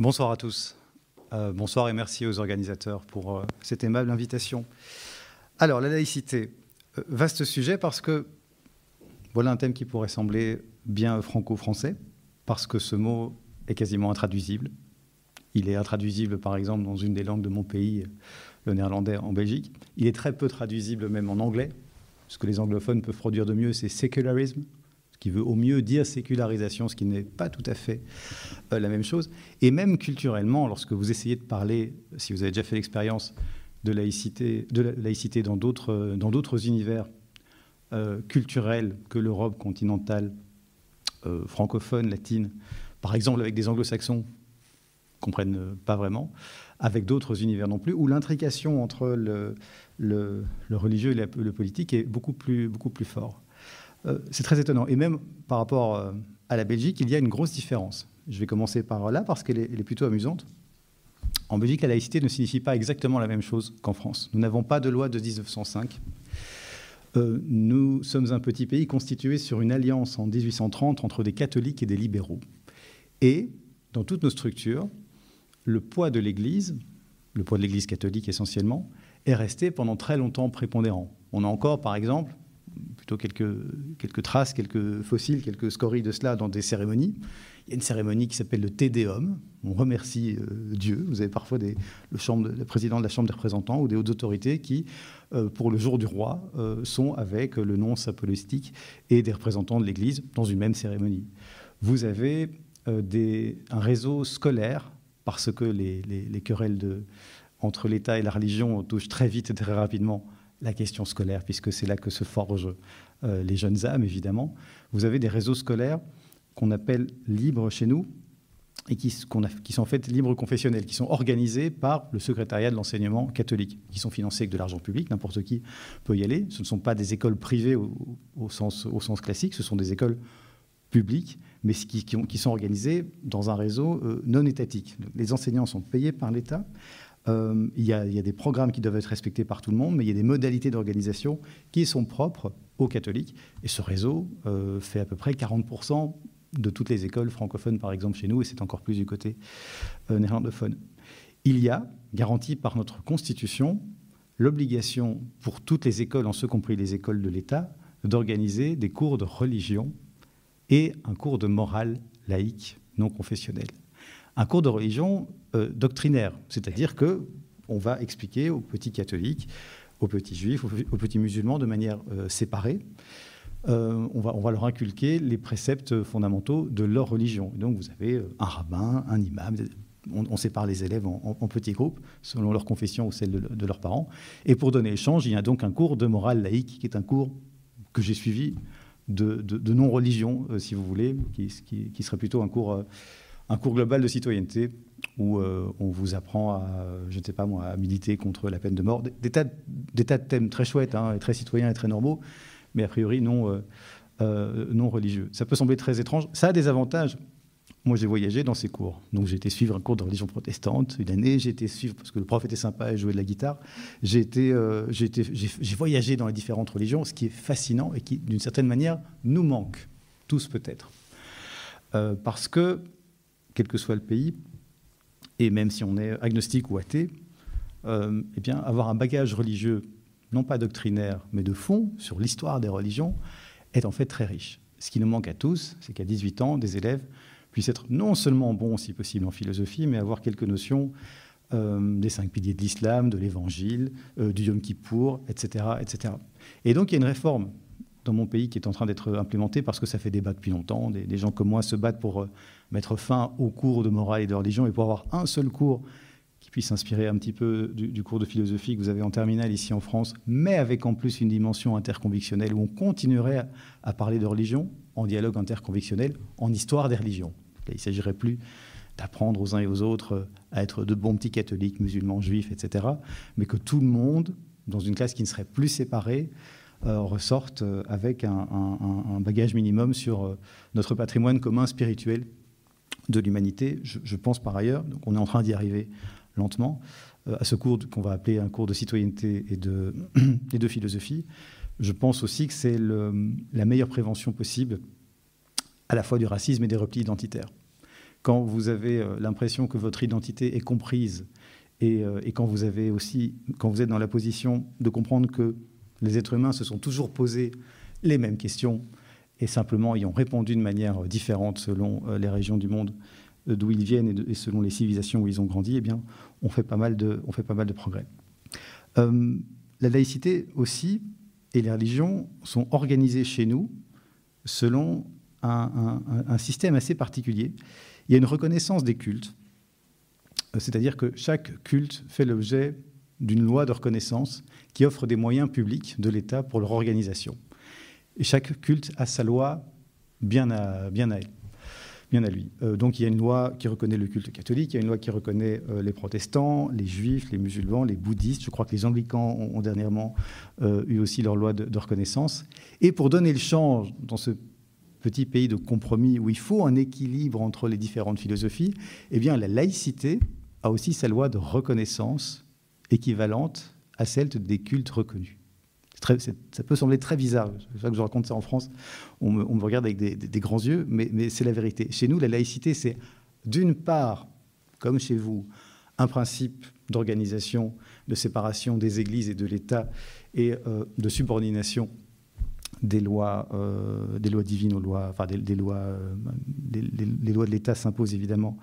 Bonsoir à tous. Euh, bonsoir et merci aux organisateurs pour euh, cette aimable invitation. Alors, la laïcité, euh, vaste sujet parce que voilà un thème qui pourrait sembler bien franco-français, parce que ce mot est quasiment intraduisible. Il est intraduisible, par exemple, dans une des langues de mon pays, le néerlandais en Belgique. Il est très peu traduisible même en anglais. Ce que les anglophones peuvent produire de mieux, c'est sécularisme, qui veut au mieux dire sécularisation, ce qui n'est pas tout à fait euh, la même chose. Et même culturellement, lorsque vous essayez de parler, si vous avez déjà fait l'expérience de laïcité, de laïcité dans d'autres, dans d'autres univers euh, culturels que l'Europe continentale, euh, francophone, latine, par exemple avec des anglo-saxons, comprennent pas vraiment, avec d'autres univers non plus, où l'intrication entre le, le, religieux et le politique est beaucoup plus, beaucoup plus fort. Euh, c'est très étonnant. Et même par rapport euh, à la Belgique, il y a une grosse différence. Je vais commencer par là parce qu'elle est, plutôt amusante. En Belgique, la laïcité ne signifie pas exactement la même chose qu'en France. Nous n'avons pas de loi de 1905. Euh, nous sommes un petit pays constitué sur une alliance en 1830 entre des catholiques et des libéraux. Et dans toutes nos structures, le poids de l'Église, le poids de l'Église catholique essentiellement, est resté pendant très longtemps prépondérant. On a encore, par exemple, plutôt quelques, quelques traces, quelques fossiles, quelques scories de cela dans des cérémonies. Il y a une cérémonie qui s'appelle le Tédéum. On remercie euh, Dieu. Vous avez parfois le, chambre, le, président de la Chambre des représentants ou des hautes autorités qui, euh, pour le jour du roi, euh, sont avec le nom apologétique et des représentants de l'Église dans une même cérémonie. Vous avez un réseau scolaire parce que les, les, les querelles entre l'État et la religion touchent très vite et très rapidement la question scolaire, puisque c'est là que se forgent euh, les jeunes âmes, évidemment. Vous avez des réseaux scolaires qu'on appelle libres chez nous, et qui, sont en fait libres confessionnels, qui sont organisés par le secrétariat de l'enseignement catholique, qui sont financés avec de l'argent public, n'importe qui peut y aller. Ce ne sont pas des écoles privées au, sens, classique, ce sont des écoles publiques, mais qui, qui sont organisées dans un réseau euh, non étatique. Les enseignants sont payés par l'État, euh, il, y a, des programmes qui doivent être respectés par tout le monde, mais il y a des modalités d'organisation qui sont propres aux catholiques. Et ce réseau euh, fait à peu près 40% de toutes les écoles francophones, par exemple, chez nous, et c'est encore plus du côté euh, néerlandophone. Il y a, garanti par notre Constitution, l'obligation pour toutes les écoles, en ce compris les écoles de l'État, d'organiser des cours de religion et un cours de morale laïque non confessionnel un cours de religion euh, doctrinaire, c'est-à-dire que on va expliquer aux petits catholiques, aux petits juifs, aux, petits musulmans de manière euh, séparée. Euh, on, va, on, va, leur inculquer les préceptes fondamentaux de leur religion. donc vous avez un rabbin, un imam, on, sépare les élèves en, petits groupes selon leur confession ou celle de, leurs parents. Et pour donner échange, il y a donc un cours de morale laïque qui est un cours que j'ai suivi de, non-religion, si vous voulez, qui, qui, serait plutôt un cours un cours global de citoyenneté où euh, on vous apprend à, je ne sais pas moi, à militer contre la peine de mort. Des, tas, des tas, de thèmes très chouettes, hein, très citoyens et très normaux, mais a priori non, euh, euh, non religieux. Ça peut sembler très étrange. Ça a des avantages. Moi, j'ai voyagé dans ces cours. Donc, j'ai été suivre un cours de religion protestante une année. J'ai été suivre, parce que le prof était sympa et jouait de la guitare. J'ai été, j'ai voyagé dans les différentes religions, ce qui est fascinant et qui, d'une certaine manière, nous manque, tous peut-être. parce que quel que soit le pays, et même si on est agnostique ou athée, euh, eh bien, avoir un bagage religieux, non pas doctrinaire, mais de fond, sur l'histoire des religions, est en fait très riche. Ce qui nous manque à tous, c'est qu'à 18 ans, des élèves puissent être non seulement bons, si possible, en philosophie, mais avoir quelques notions euh, des cinq piliers de l'islam, de l'évangile, euh, du Yom Kippour, etc., etc. Et donc, il y a une réforme dans mon pays qui est en train d'être implémentée parce que ça fait débat depuis longtemps. Des, gens comme moi se battent pour mettre fin aux cours de morale et de religion et pour avoir un seul cours qui puisse s'inspirer un petit peu du, cours de philosophie que vous avez en terminale ici en France, mais avec en plus une dimension interconvictionnelle où on continuerait à, parler de religion en dialogue interconvictionnel, en histoire des religions. il ne s'agirait plus d'apprendre aux uns et aux autres à être de bons petits catholiques, musulmans, juifs, etc., mais que tout le monde, dans une classe qui ne serait plus séparée, euh, ressorte avec un, bagage minimum sur euh, notre patrimoine commun spirituel de l'humanité. Je, pense par ailleurs, donc on est en train d'y arriver lentement, euh, à ce cours qu'on va appeler un cours de citoyenneté et de, et de philosophie. Je pense aussi que c'est la meilleure prévention possible à la fois du racisme et des replis identitaires. quand vous avez l'impression que votre identité est comprise et, quand vous êtes dans la position de comprendre que les êtres humains se sont toujours posés les mêmes questions et simplement y ont répondu de manière différente selon les régions du monde d'où ils viennent et, selon les civilisations où ils ont grandi, eh bien, on fait pas mal de, fait pas mal de progrès. Euh, la laïcité aussi et les religions sont organisées chez nous selon un, système assez particulier. Il y a une reconnaissance des cultes, c'est-à-dire que chaque culte fait l'objet d'une loi de reconnaissance qui offre des moyens publics de l'État pour leur organisation. Et chaque culte a sa loi bien à, bien à lui. Euh, donc il y a une loi qui reconnaît le culte catholique, il y a une loi qui reconnaît euh, les protestants, les juifs, les musulmans, les bouddhistes. Je crois que les anglicans ont, dernièrement euh, eu aussi leur loi de, reconnaissance. Et pour donner le change dans ce petit pays de compromis où il faut un équilibre entre les différentes philosophies, eh bien la laïcité a aussi sa loi de reconnaissance équivalente à celle des cultes reconnus ça peut sembler très bizarre. C'est ça que je raconte ça en France. On me, regarde avec des, grands yeux, mais, c'est la vérité. Chez nous, la laïcité, c'est d'une part, comme chez vous, un principe d'organisation, de séparation des églises et de l'État et euh, de subordination des lois, euh, des lois divines lois, enfin des, lois, euh, les, lois de l'État s'imposent évidemment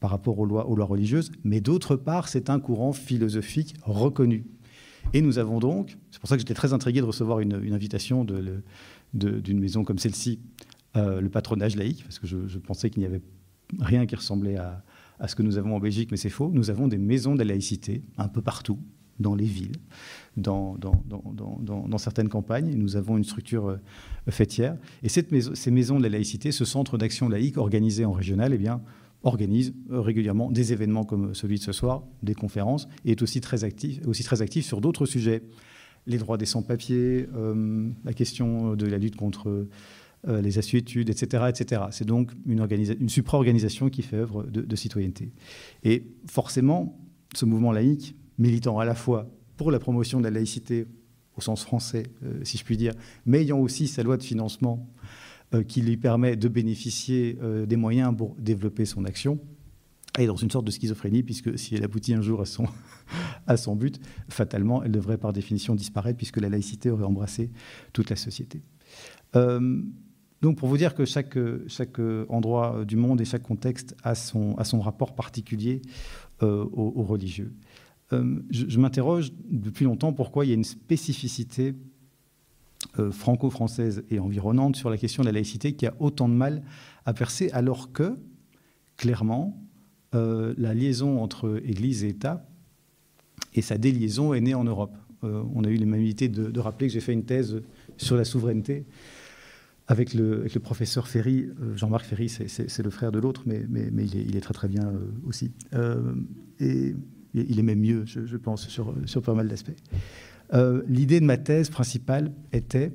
par rapport aux lois, religieuses, mais d'autre part, c'est un courant philosophique reconnu. Et nous avons donc, c'est pour ça que j'étais très intrigué de recevoir une, invitation d'une maison comme celle-ci, euh, le patronage laïque, parce que je, pensais qu'il n'y avait rien qui ressemblait à, ce que nous avons en Belgique, mais c'est faux. Nous avons des maisons de la laïcité un peu partout, dans les villes, dans, certaines campagnes. Nous avons une structure euh, fêtière. Et cette ces maisons de la laïcité, ce centre d'action laïque organisé en régional, eh bien, organise euh, régulièrement des événements comme celui de ce soir, des conférences, et est aussi très actif, aussi très actif sur d'autres sujets. Les droits des sans-papiers, euh, la question de la lutte contre les assuétudes, etc. etc. C'est donc une supra-organisation qui fait œuvre de, citoyenneté. Et forcément, ce mouvement laïque, militant à la fois pour la promotion de la laïcité au sens français, si je puis dire, mais ayant aussi sa loi de financement euh, qui lui permet de bénéficier euh, des moyens pour développer son action, est dans une sorte de schizophrénie, puisque si elle aboutit un jour à son, à son but, fatalement, elle devrait par définition disparaître, puisque la laïcité aurait embrassé toute la société. Euh, donc pour vous dire que chaque, chaque endroit du monde et chaque contexte a son, a son rapport particulier aux, religieux. Je, je m'interroge depuis longtemps pourquoi il y a une spécificité euh, franco-française et environnante sur la question de la laïcité qui a autant de mal à percer, alors que, clairement, euh, la liaison entre Église et État et sa déliaison est née en Europe. Euh, on a eu l'amabilité de, rappeler que j'ai fait une thèse sur la souveraineté avec le, professeur Ferry. Jean-Marc Ferry, c'est le frère de l'autre, mais, mais, il, est, très très bien aussi. et il est même mieux, je, pense, sur, sur pas mal d'aspects. Euh, l'idée de ma thèse principale était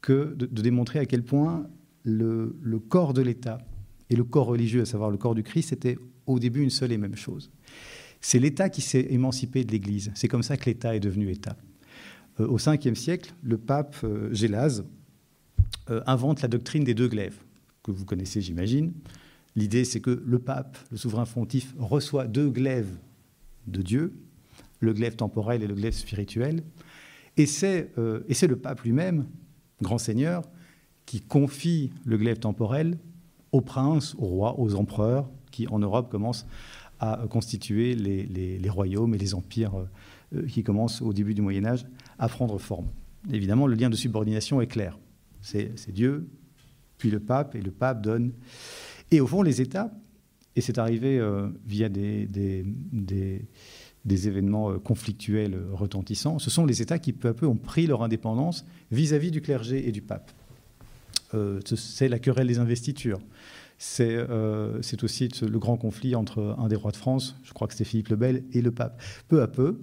que de, démontrer à quel point le, corps de l'État et le corps religieux, à savoir le corps du Christ, étaient au début une seule et même chose. C'est l'État qui s'est émancipé de l'Église. C'est comme ça que l'État est devenu État. Euh, au 5e siècle, le pape euh, Gélase invente la doctrine des deux glaives, que vous connaissez, j'imagine. L'idée, c'est que le pape, le souverain fontif, reçoit deux glaives de Dieu, le glaive temporel et le glaive spirituel, euh, et c'est le pape lui-même, grand seigneur, qui confie le glaive temporel aux princes, aux rois, aux empereurs, qui en Europe commencent à constituer les, royaumes et les empires euh, qui commencent au début du Moyen Âge à prendre forme. Évidemment, le lien de subordination est clair. C'est Dieu, puis le pape, et le pape donne. Et au fond, les États, et c'est arrivé euh, via des, événements euh, conflictuels euh, retentissants, ce sont les États qui peu à peu ont pris leur indépendance vis-à-vis du clergé et du pape. C'est la querelle des investitures. C'est aussi le grand conflit entre un des rois de France, je crois que c'était Philippe le Bel, et le pape. Peu à peu,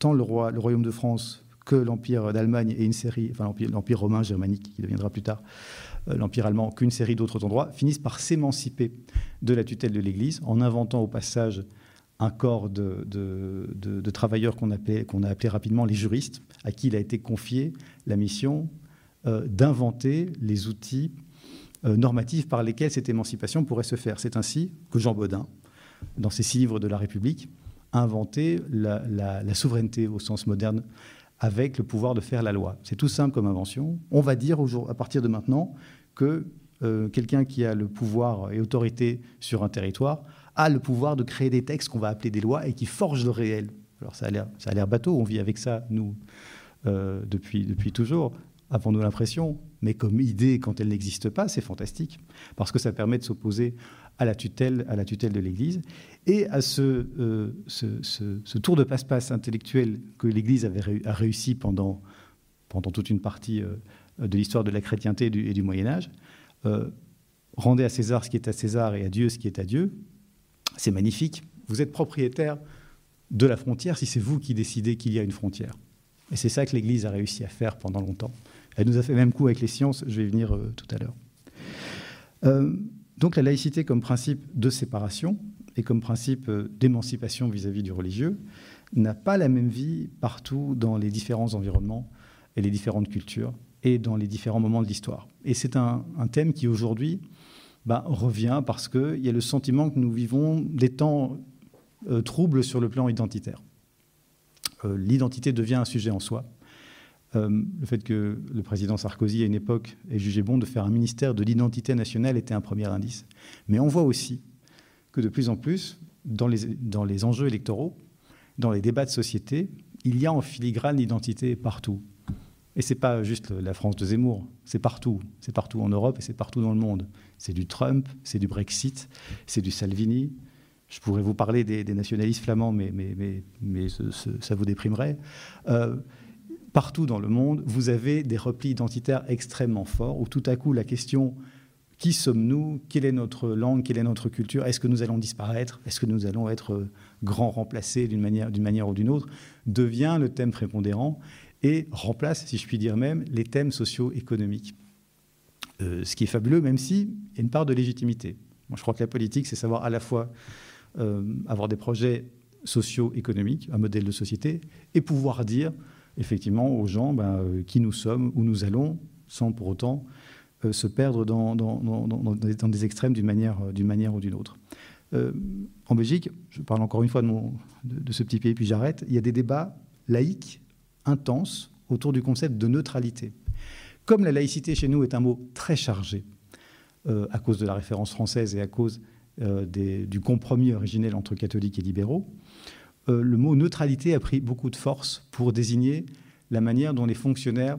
tant le, le royaume de France que l'empire d'Allemagne et une série, enfin l'empire romain germanique qui deviendra plus tard l'empire allemand, qu'une série d'autres endroits finissent par s'émanciper de la tutelle de l'Église en inventant au passage un corps de, travailleurs qu'on a appelé rapidement les juristes, à qui il a été confié la mission euh, d'inventer les outils normatives par lesquelles cette émancipation pourrait se faire. C'est ainsi que Jean Baudin, dans ses six livres de la République, a inventé la souveraineté au sens moderne avec le pouvoir de faire la loi. C'est tout simple comme invention. On va dire à partir de maintenant que euh, quelqu'un qui a le pouvoir et autorité sur un territoire a le pouvoir de créer des textes qu'on va appeler des lois et qui forgent le réel. Alors ça a l'air bateau, on vit avec ça, nous, euh, depuis, depuis toujours. Avons-nous l'impression Mais comme idée, quand elle n'existe pas, c'est fantastique, parce que ça permet de s'opposer à la tutelle, à la tutelle de l'Église et à ce, euh, ce, tour de passe-passe intellectuel que l'Église avait a réussi pendant, pendant toute une partie de l'histoire de la chrétienté et du, Moyen Âge. Euh, rendez à César ce qui est à César et à Dieu ce qui est à Dieu. C'est magnifique. Vous êtes propriétaire de la frontière si c'est vous qui décidez qu'il y a une frontière. Et c'est ça que l'Église a réussi à faire pendant longtemps. Elle nous a fait même coup avec les sciences, je vais y venir euh, tout à l'heure. Euh, donc la laïcité comme principe de séparation et comme principe d'émancipation vis-à-vis du religieux n'a pas la même vie partout dans les différents environnements et les différentes cultures et dans les différents moments de l'histoire. Et c'est un, thème qui aujourd'hui bah, revient parce qu'il y a le sentiment que nous vivons des temps euh, troubles sur le plan identitaire. Euh, l'identité devient un sujet en soi. Euh, le fait que le président Sarkozy, à une époque, ait jugé bon de faire un ministère de l'identité nationale était un premier indice. Mais on voit aussi que de plus en plus, dans les, dans les enjeux électoraux, dans les débats de société, il y a en filigrane l'identité partout. Et c'est pas juste la France de Zemmour, c'est partout. C'est partout en Europe et c'est partout dans le monde. C'est du Trump, c'est du Brexit, c'est du Salvini. Je pourrais vous parler des, nationalistes flamands, mais, mais, mais, ça vous déprimerait. Euh, partout dans le monde, vous avez des replis identitaires extrêmement forts, où tout à coup la question qui sommes-nous? Quelle est notre langue? Quelle est notre culture? Est-ce que nous allons disparaître? Est-ce que nous allons être euh, grands remplacés d'une manière ou d'une autre? Devient le thème prépondérant et remplace, si je puis dire même, les thèmes socio-économiques. Euh, ce qui est fabuleux, même s'il y a une part de légitimité. Moi, je crois que la politique, c'est savoir à la fois euh, avoir des projets socio-économiques, un modèle de société, et pouvoir dire effectivement aux gens ben, euh, qui nous sommes, où nous allons, sans pour autant se perdre dans, des extrêmes d'une manière, ou d'une autre. en Belgique, je parle encore une fois de, de ce petit pays, puis j'arrête, il y a des débats laïques intense autour du concept de neutralité. Comme la laïcité chez nous est un mot très chargé, euh, à cause de la référence française et à cause euh, du compromis originel entre catholiques et libéraux, euh, le mot neutralité a pris beaucoup de force pour désigner la manière dont les fonctionnaires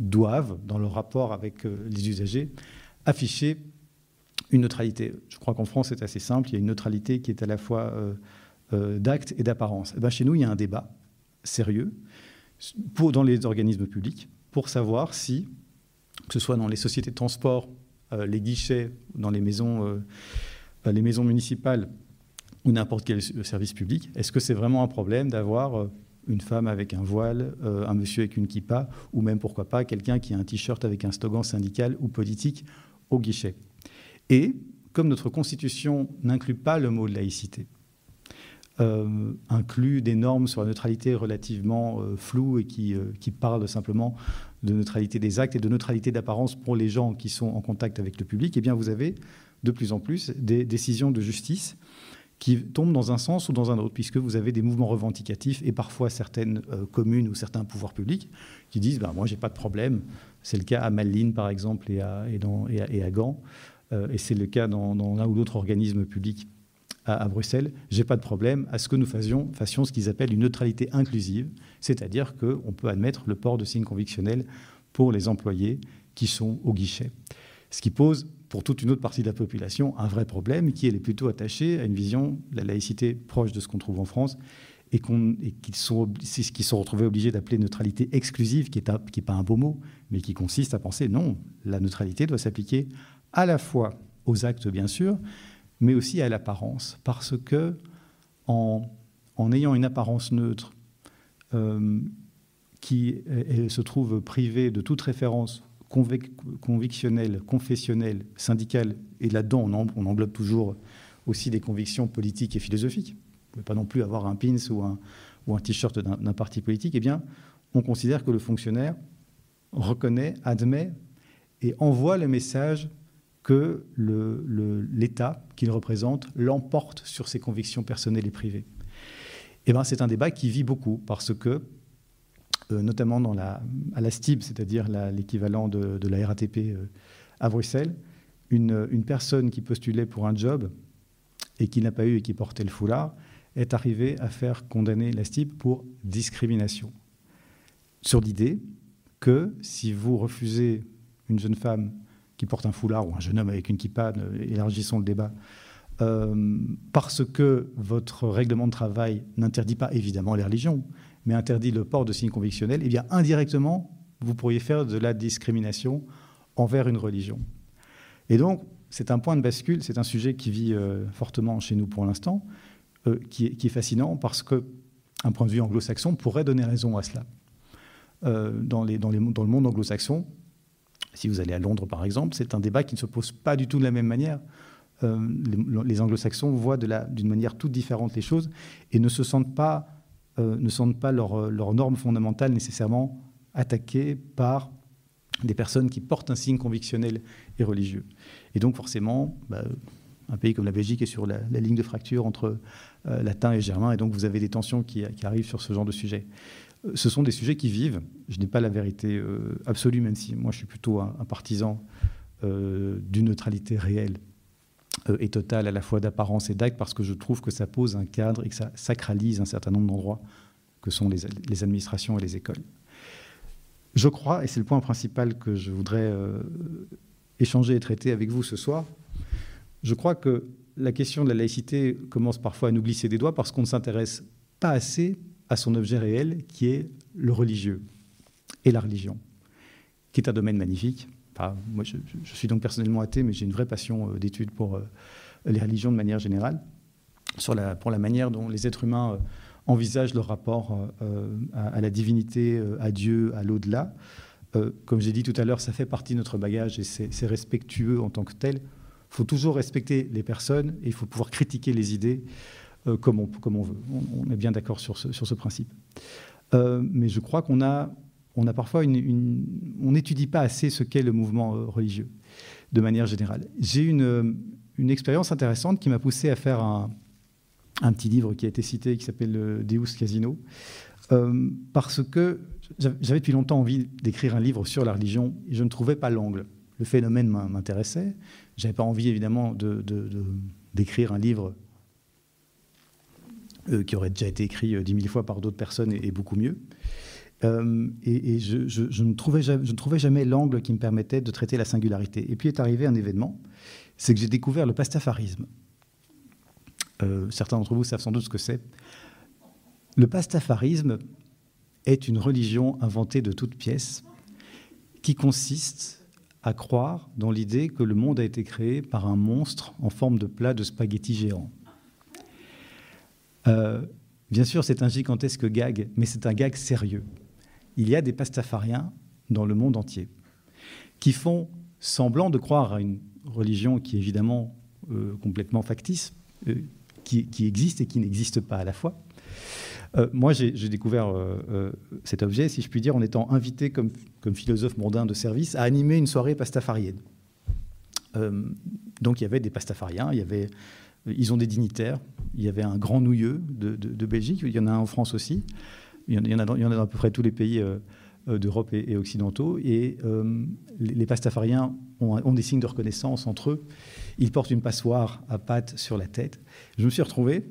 doivent, dans leur rapport avec les usagers, afficher une neutralité. Je crois qu'en France, c'est assez simple. Il y a une neutralité qui est à la fois d'acte et d'apparence. Eh ben, chez nous, il y a un débat sérieux dans les organismes publics pour savoir si, que ce soit dans les sociétés de transport, euh, les guichets, dans les maisons, euh, euh, les maisons municipales ou n'importe quel service public, est-ce que c'est vraiment un problème d'avoir une femme avec un voile, un monsieur avec une kippa, ou même pourquoi pas quelqu'un qui a un t-shirt avec un slogan syndical ou politique au guichet? Et comme notre Constitution n'inclut pas le mot de laïcité, euh, inclut des normes sur la neutralité relativement euh, floues et qui, euh, qui, parlent simplement de neutralité des actes et de neutralité d'apparence pour les gens qui sont en contact avec le public, eh bien vous avez de plus en plus des décisions de justice qui tombent dans un sens ou dans un autre, puisque vous avez des mouvements revendicatifs et parfois certaines communes ou certains pouvoirs publics qui disent ben, Moi, j'ai pas de problème. C'est le cas à Malines, par exemple, et à, et Gand. et c'est le cas dans, dans l'un ou l'autre organisme public à, à Bruxelles, j'ai pas de problème à ce que nous fassions, ce qu'ils appellent une neutralité inclusive, c'est-à-dire qu'on peut admettre le port de signes convictionnels pour les employés qui sont au guichet. Ce qui pose pour toute une autre partie de la population un vrai problème qui est plutôt attaché à une vision de la laïcité proche de ce qu'on trouve en France et, qu'ils sont, qui sont retrouvés obligés d'appeler neutralité exclusive, qui n'est pas un beau mot, mais qui consiste à penser non, la neutralité doit s'appliquer à la fois aux actes, bien sûr, mais aussi à l'apparence, parce que en, ayant une apparence neutre euh, qui se trouve privée de toute référence convictionnelle, confessionnelle, syndicale, et là-dedans on, on, englobe toujours aussi des convictions politiques et philosophiques. Vous ne pouvez pas non plus avoir un pins ou un, ou un t-shirt d'un parti politique. Eh bien, on considère que le fonctionnaire reconnaît, admet et envoie le message que l'État qu'il représente l'emporte sur ses convictions personnelles et privées. Eh ben, c'est un débat qui vit beaucoup parce que, euh, notamment dans la, à la STIB, c'est-à-dire l'équivalent de, la RATP euh, à Bruxelles, une, une, personne qui postulait pour un job et qui n'a pas eu et qui portait le foulard est arrivée à faire condamner la STIB pour discrimination. Sur l'idée que si vous refusez une jeune femme porte un foulard ou un jeune homme avec une kippa, élargissons le débat, euh, parce que votre règlement de travail n'interdit pas évidemment les religions, mais interdit le port de signes convictionnels, eh bien indirectement, vous pourriez faire de la discrimination envers une religion. Et donc, c'est un point de bascule, c'est un sujet qui vit euh, fortement chez nous pour l'instant, euh, qui, est, fascinant parce que, un point de vue anglo-saxon pourrait donner raison à cela. dans le monde anglo-saxon, si vous allez à Londres, par exemple, c'est un débat qui ne se pose pas du tout de la même manière. Euh, les, anglo-saxons voient d'une manière toute différente les choses et ne se sentent pas, euh, ne sentent pas leurs leur normes fondamentales nécessairement attaquées par des personnes qui portent un signe convictionnel et religieux. Et donc forcément, bah, un pays comme la Belgique est sur la, ligne de fracture entre euh, latin et germain, et donc vous avez des tensions qui arrivent sur ce genre de sujet ce sont des sujets qui vivent. Je n'ai pas la vérité euh, absolue, même si moi je suis plutôt un, partisan euh, d'une neutralité réelle euh, et totale, à la fois d'apparence et d'acte, parce que je trouve que ça pose un cadre et que ça sacralise un certain nombre d'endroits que sont les, administrations et les écoles. Je crois, et c'est le point principal que je voudrais échanger et traiter avec vous ce soir, je crois que la question de la laïcité commence parfois à nous glisser des doigts parce qu'on ne s'intéresse pas assez à son objet réel, qui est le religieux et la religion, qui est un domaine magnifique. moi, je, suis donc personnellement athée, mais j'ai une vraie passion euh, d'étude pour euh, les religions de manière générale, pour la manière dont les êtres humains euh, envisagent leur rapport à, la divinité, à Dieu, à l'au-delà. comme j'ai dit tout à l'heure, ça fait partie de notre bagage et c'est respectueux en tant que tel. Il faut toujours respecter les personnes et il faut pouvoir critiquer les idées. Euh, comme, on, veut. On, est bien d'accord sur ce, principe. Euh, mais je crois qu'on a, on a parfois une, on n'étudie pas assez ce qu'est le mouvement euh, religieux de manière générale. J'ai une, une expérience intéressante qui m'a poussé à faire un, petit livre qui a été cité qui s'appelle Deus Casino, parce que j'avais depuis longtemps envie d'écrire un livre sur la religion et je ne trouvais pas l'angle. Le phénomène m'intéressait. J'avais pas envie évidemment d'écrire de, de, un livre qui aurait déjà été écrit euh, dix mille fois par d'autres personnes et, beaucoup mieux. Euh, et, je, ne trouvais jamais, trouvais jamais, l'angle qui me permettait de traiter la singularité. Et puis est arrivé un événement, c'est que j'ai découvert le pastafarisme. certains d'entre vous savent sans doute ce que c'est. Le pastafarisme est une religion inventée de toutes pièces qui consiste à croire dans l'idée que le monde a été créé par un monstre en forme de plat de spaghettis géant. Euh, bien sûr, c'est un gigantesque gag, mais c'est un gag sérieux. Il y a des pastafariens dans le monde entier qui font semblant de croire à une religion qui est évidemment euh, complètement factice, euh, qui, existe et qui n'existe pas à la fois. moi, j'ai découvert cet objet, si je puis dire, en étant invité comme, comme, philosophe mondain de service à animer une soirée pastafarienne. donc il y avait des pastafariens, il y avait ils ont des dignitaires. Il y avait un grand nouilleux de, Belgique. Il y en a un en France aussi. Il y en a, dans à peu près tous les pays euh, euh, d'Europe et, occidentaux. Et euh, les, pastafariens ont, des signes de reconnaissance entre eux. Ils portent une passoire à pattes sur la tête. Je me suis retrouvé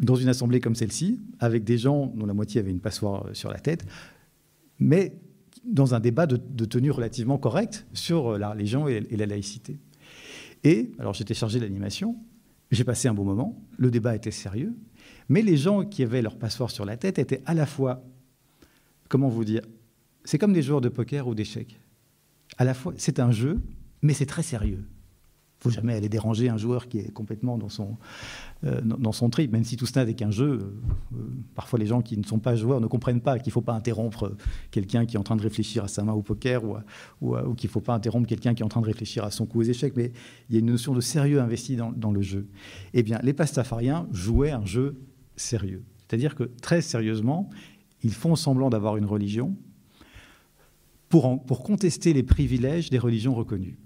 dans une assemblée comme celle-ci, avec des gens dont la moitié avait une passoire sur la tête, mais dans un débat de, tenue relativement correcte sur la religion et, et la laïcité. Et, alors j'étais chargé de l'animation, j'ai passé un bon moment, le débat était sérieux, mais les gens qui avaient leur passeport sur la tête étaient à la fois, comment vous dire, c'est comme des joueurs de poker ou d'échecs. À la fois, c'est un jeu, mais c'est très sérieux faut jamais aller déranger un joueur qui est complètement dans son, euh, dans son trip, même si tout cela n'est qu'un jeu. Euh, euh, parfois, les gens qui ne sont pas joueurs ne comprennent pas qu'il ne faut pas interrompre quelqu'un qui est en train de réfléchir à sa main au poker ou, ou, qu'il ne faut pas interrompre quelqu'un qui est en train de réfléchir à son coup aux échecs. Mais il y a une notion de sérieux investi dans, dans le jeu. Eh bien, les pastafariens jouaient un jeu sérieux. C'est-à-dire que très sérieusement, ils font semblant d'avoir une religion pour, pour contester les privilèges des religions reconnues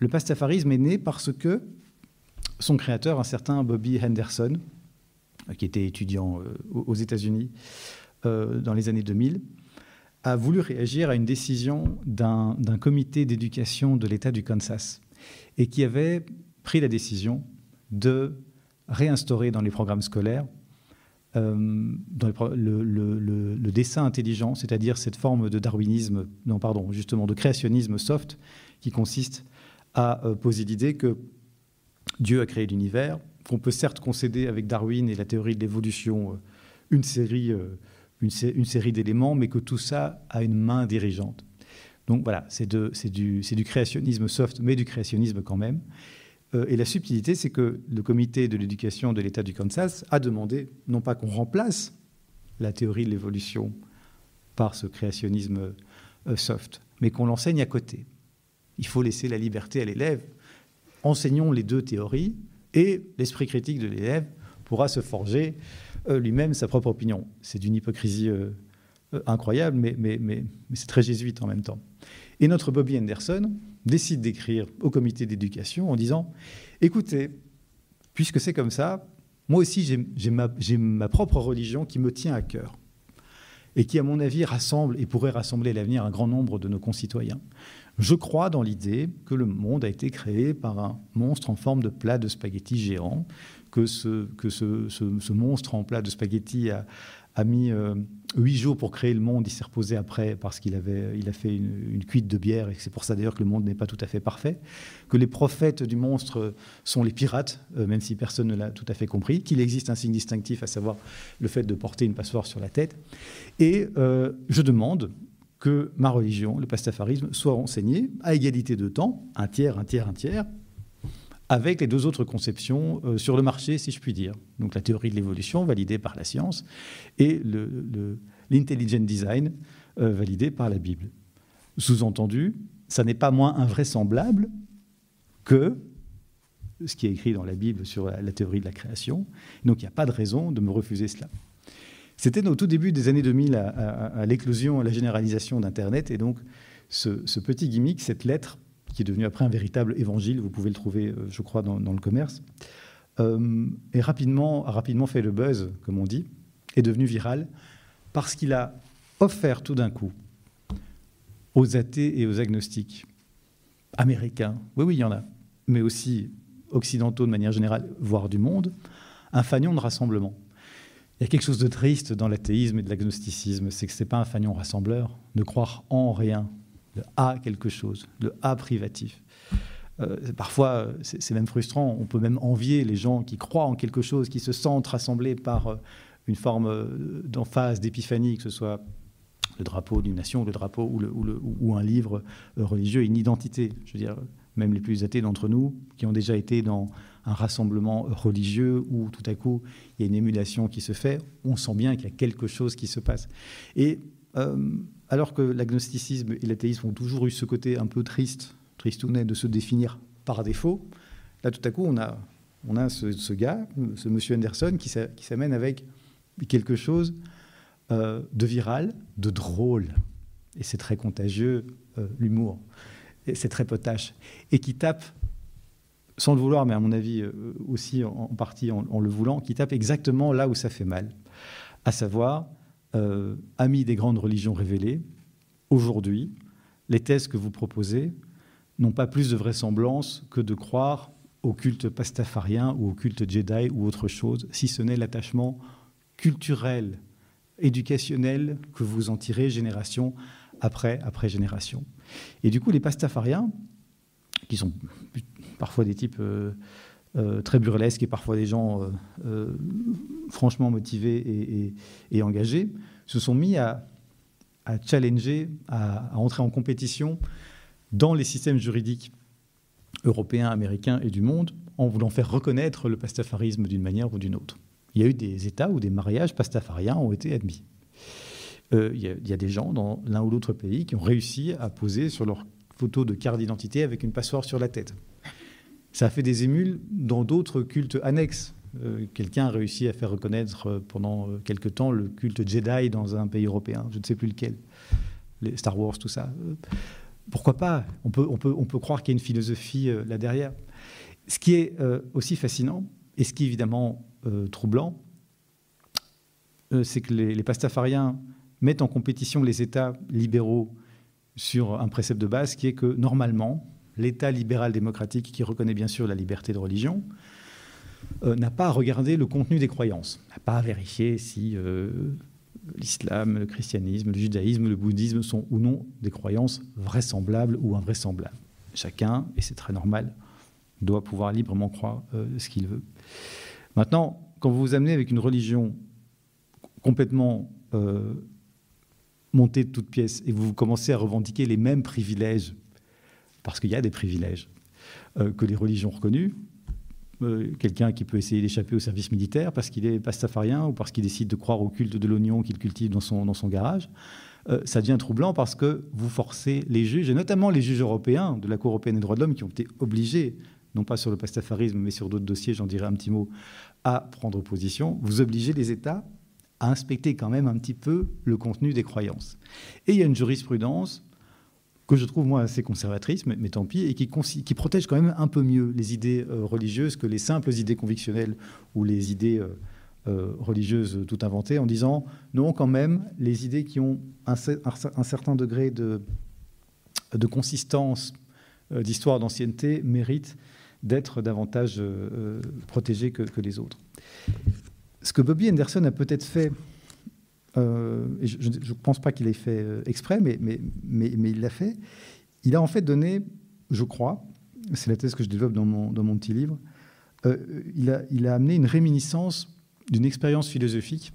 le pastafarisme est né parce que son créateur, un certain Bobby Henderson, qui était étudiant aux États-Unis dans les années 2000, a voulu réagir à une décision d'un comité d'éducation de l'État du Kansas et qui avait pris la décision de réinstaurer dans les programmes scolaires euh, le, dessin intelligent, c'est-à-dire cette forme de darwinisme, non pardon, justement de créationnisme soft, qui consiste à euh, poser l'idée que Dieu a créé l'univers, qu'on peut certes concéder avec Darwin et la théorie de l'évolution euh, une série une, série d'éléments, mais que tout ça a une main dirigeante. Donc voilà, c'est du, du, créationnisme soft, mais du créationnisme quand même. Euh, et la subtilité, c'est que le comité de l'éducation de l'État du Kansas a demandé, non pas qu'on remplace la théorie de l'évolution par ce créationnisme euh, soft, mais qu'on l'enseigne à côté. Il faut laisser la liberté à l'élève. Enseignons les deux théories et l'esprit critique de l'élève pourra se forger euh, lui-même sa propre opinion. C'est d'une hypocrisie euh, euh, incroyable, mais, c'est très jésuite en même temps. Et notre Bobby Anderson décide d'écrire au comité d'éducation en disant, écoutez, puisque c'est comme ça, moi aussi j'ai ma, ma propre religion qui me tient à cœur et qui, à mon avis, rassemble et pourrait rassembler à l'avenir un grand nombre de nos concitoyens. Je crois dans l'idée que le monde a été créé par un monstre en forme de plat de spaghettis géant, que ce, monstre en plat de spaghettis a, mis euh, huit jours pour créer le monde. Il s'est reposé après parce qu'il a fait une, cuite de bière et c'est pour ça d'ailleurs que le monde n'est pas tout à fait parfait. Que les prophètes du monstre sont les pirates, euh, même si personne ne l'a tout à fait compris. Qu'il existe un signe distinctif, à savoir le fait de porter une passoire sur la tête. Et euh, je demande que ma religion, le pastafarisme, soit enseignée à égalité de temps, un tiers, un tiers, un tiers, avec les deux autres conceptions euh, sur le marché, si je puis dire. Donc la théorie de l'évolution validée par la science et l'intelligent design euh, validé par la Bible. Sous-entendu, ça n'est pas moins invraisemblable que ce qui est écrit dans la Bible sur la, théorie de la création. Donc il n'y a pas de raison de me refuser cela. C'était au tout début des années 2000, à, l'éclosion, à la généralisation d'Internet, et donc ce, petit gimmick, cette lettre, qui est devenu après un véritable évangile, vous pouvez le trouver, euh, je crois, dans, le commerce, euh, et rapidement, a rapidement fait le buzz, comme on dit, est devenu viral, parce qu'il a offert tout d'un coup aux athées et aux agnostiques américains, oui, oui, il y en a, mais aussi occidentaux de manière générale, voire du monde, un fanion de rassemblement. Il y a quelque chose de triste dans l'athéisme et de l'agnosticisme, c'est que ce n'est pas un fanion rassembleur, de croire en rien, le A quelque chose, le A privatif. Euh, parfois, c'est même frustrant. On peut même envier les gens qui croient en quelque chose, qui se sentent rassemblés par euh, une forme euh, d'emphase, d'épiphanie, que ce soit le drapeau d'une nation, le drapeau ou, un livre religieux, une identité. Je veux dire, même les plus athées d'entre nous, qui ont déjà été dans un rassemblement religieux où tout à coup il y a une émulation qui se fait, on sent bien qu'il y a quelque chose qui se passe. Et alors que l'agnosticisme et l'athéisme ont toujours eu ce côté un peu triste, tristounet, de se définir par défaut, là tout à coup on a, on a ce, gars, ce monsieur Anderson, qui s'amène avec quelque chose euh, de viral, de drôle. Et c'est très contagieux, euh, l'humour. C'est très potache. Et qui tape, sans le vouloir, mais à mon avis euh, aussi en, partie en, le voulant, qui tape exactement là où ça fait mal. À savoir, euh, amis des grandes religions révélées, aujourd'hui, les thèses que vous proposez n'ont pas plus de vraisemblance que de croire au culte pastafarien ou au culte Jedi ou autre chose, si ce n'est l'attachement culturel, éducationnel que vous en tirez génération après, après génération. Et du coup, les pastafariens, qui sont parfois des types euh, euh, très burlesques et parfois des gens euh, franchement motivés et, engagés, se sont mis à, challenger, à, entrer en compétition dans les systèmes juridiques européens, américains et du monde en voulant faire reconnaître le pastafarisme d'une manière ou d'une autre. Il y a eu des États où des mariages pastafariens ont été admis. il, y a, il, y a, des gens dans l'un ou l'autre pays qui ont réussi à poser sur leur photo de carte d'identité avec une passoire sur la tête. Ça a fait des émules dans d'autres cultes annexes. Euh, quelqu'un a réussi à faire reconnaître euh, pendant euh, quelque temps le culte Jedi dans un pays européen, je ne sais plus lequel, les Star Wars, tout ça. pourquoi pas? On peut, on, peut, on peut croire qu'il y a une philosophie là derrière. Ce qui est aussi fascinant, et ce qui est évidemment troublant, c'est que les, les pastafariens mettent en compétition les États libéraux sur un précepte de base qui est que normalement, l'État libéral démocratique, qui reconnaît bien sûr la liberté de religion, euh, n'a pas à regarder le contenu des croyances, n'a pas à vérifier si euh, l'islam, le christianisme, le judaïsme, le bouddhisme sont ou non des croyances vraisemblables ou invraisemblables. Chacun, et c'est très normal, doit pouvoir librement croire euh, ce qu'il veut. Maintenant, quand vous vous amenez avec une religion complètement montée de toutes pièces et vous commencez à revendiquer les mêmes privilèges parce qu'il y a des privilèges euh, que les religions reconnues. Euh, quelqu'un qui peut essayer d'échapper au service militaire parce qu'il est pastafarien ou parce qu'il décide de croire au culte de l'oignon qu'il cultive dans son, dans garage. Euh, ça devient troublant parce que vous forcez les juges, et notamment les juges européens de la Cour européenne des droits de l'homme, qui ont été obligés, non pas sur le pastafarisme, mais sur d'autres dossiers, j'en dirai un petit mot, à prendre position. Vous obligez les États à inspecter quand même un petit peu le contenu des croyances. Et il y a une jurisprudence que je trouve moi assez conservatrice, mais, tant pis, et qui, protège quand même un peu mieux les idées euh, religieuses que les simples idées convictionnelles ou les idées euh, euh, religieuses tout inventées, en disant non, quand même, les idées qui ont un, un certain degré de, de consistance, d'histoire, d'ancienneté, méritent d'être davantage protégées que, que les autres. Ce que Bobby Anderson a peut-être fait euh, je ne pense pas qu'il ait fait euh, exprès, mais, il l'a fait. Il a en fait donné, je crois, c'est la thèse que je développe dans mon, petit livre, euh, il, a, amené une réminiscence d'une expérience philosophique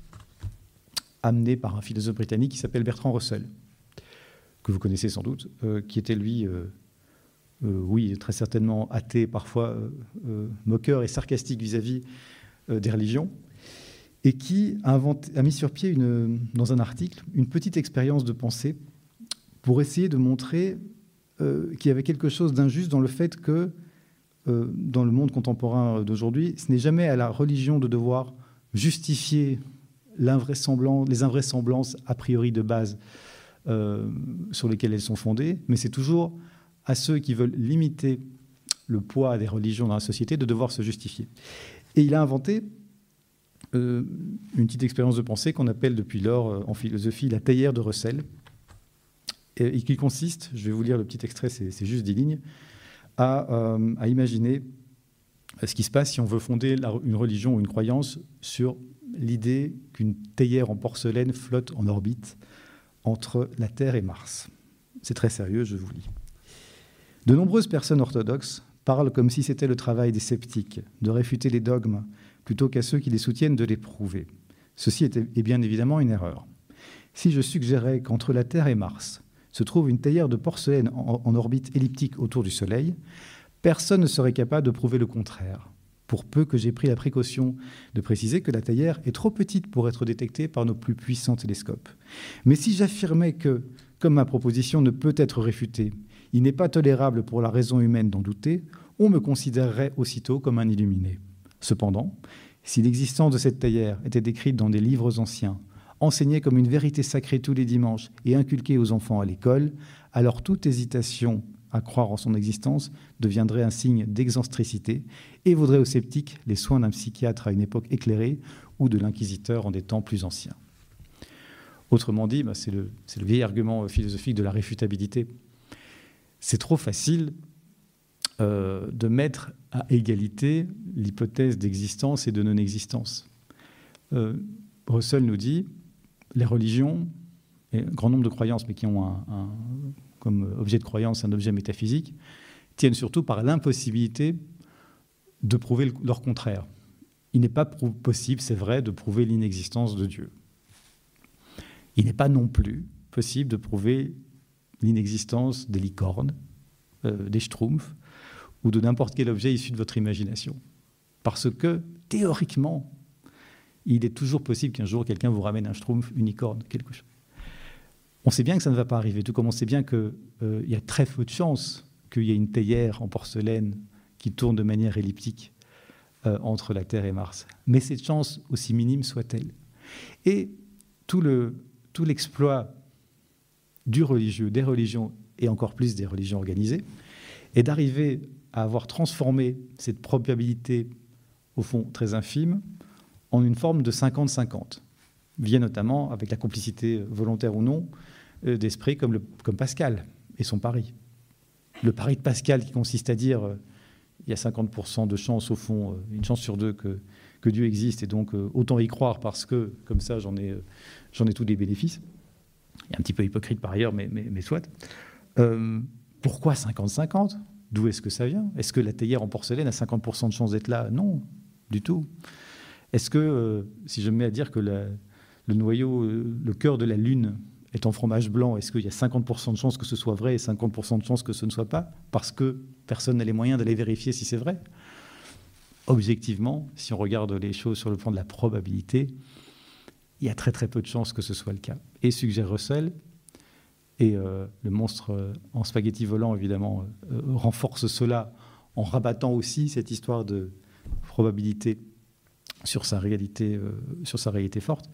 amenée par un philosophe britannique qui s'appelle Bertrand Russell, que vous connaissez sans doute, qui était lui, oui, très certainement athée, parfois moqueur et sarcastique vis-à-vis -vis, des religions, et qui a, mis sur pied, dans un article, une petite expérience de pensée pour essayer de montrer euh, qu'il y avait quelque chose d'injuste dans le fait que, euh, dans le monde contemporain d'aujourd'hui, ce n'est jamais à la religion de devoir justifier les invraisemblances a priori de base euh, sur lesquelles elles sont fondées, mais c'est toujours à ceux qui veulent limiter le poids des religions dans la société de devoir se justifier. Et il a inventé euh, une petite expérience de pensée qu'on appelle depuis lors euh, en philosophie la théière de Russell, et, qui consiste, je vais vous lire le petit extrait, c'est juste des lignes, à, euh, imaginer ce qui se passe si on veut fonder une religion ou une croyance sur l'idée qu'une théière en porcelaine flotte en orbite entre la Terre et Mars. C'est très sérieux, je vous lis. De nombreuses personnes orthodoxes parlent comme si c'était le travail des sceptiques de réfuter les dogmes plutôt qu'à ceux qui les soutiennent de les prouver. Ceci est bien évidemment une erreur. Si je suggérais qu'entre la Terre et Mars se trouve une théière de porcelaine en, orbite elliptique autour du Soleil, personne ne serait capable de prouver le contraire, pour peu que j'ai pris la précaution de préciser que la théière est trop petite pour être détectée par nos plus puissants télescopes. Mais si j'affirmais que, comme ma proposition ne peut être réfutée, il n'est pas tolérable pour la raison humaine d'en douter, on me considérerait aussitôt comme un illuminé. Cependant, si l'existence de cette théière était décrite dans des livres anciens, enseignée comme une vérité sacrée tous les dimanches et inculquée aux enfants à l'école, alors toute hésitation à croire en son existence deviendrait un signe d'excentricité et vaudrait aux sceptiques les soins d'un psychiatre à une époque éclairée ou de l'inquisiteur en des temps plus anciens. Autrement dit, bah, c'est le, vieil argument philosophique de la réfutabilité. C'est trop facile euh, de mettre à égalité l'hypothèse d'existence et de non-existence. Euh, Russell nous dit les religions, un grand nombre de croyances, mais qui ont un, comme objet de croyance un objet métaphysique, tiennent surtout par l'impossibilité de prouver leur contraire. Il n'est pas possible, c'est vrai, de prouver l'inexistence de Dieu. Il n'est pas non plus possible de prouver l'inexistence des licornes, euh, des schtroumpfs, ou de n'importe quel objet issu de votre imagination. Parce que, théoriquement, il est toujours possible qu'un jour quelqu'un vous ramène un schtroumpf, une licorne, quelque chose. On sait bien que ça ne va pas arriver, tout comme on sait bien qu'il euh, y a très peu de chances qu'il y ait une théière en porcelaine qui tourne de manière elliptique euh, entre la Terre et Mars. Mais cette chance, aussi minime soit-elle. Et tout l'exploit du religieux, des religions et encore plus des religions organisées, et d'arriver à avoir transformé cette probabilité, au fond très infime, en une forme de 50-50, via notamment, avec la complicité volontaire ou non, euh, d'esprits comme, comme Pascal et son pari. Le pari de Pascal qui consiste à dire euh, il y a 50% de chance, au fond, euh, une chance sur deux que, que Dieu existe, et donc autant y croire parce que, comme ça, j'en ai, ai tous les bénéfices. Il un petit peu hypocrite par ailleurs, mais, mais soit. pourquoi 50-50 D'où est-ce que ça vient? Est-ce que la théière en porcelaine a 50% de chance d'être là? Non, du tout. Est-ce que, si je me mets à dire que le noyau, le cœur de la Lune est en fromage blanc, est-ce qu'il y a 50% de chances que ce soit vrai et 50% de chances que ce ne soit pas? Parce que personne n'a les moyens d'aller vérifier si c'est vrai Objectivement, si on regarde les choses sur le plan de la probabilité, il y a très très peu de chances que ce soit le cas. Et suggère Russell, et euh, le monstre euh, en spaghetti volant, évidemment, euh, renforce cela en rabattant aussi cette histoire de probabilité sur sa réalité, sur sa réalité forte,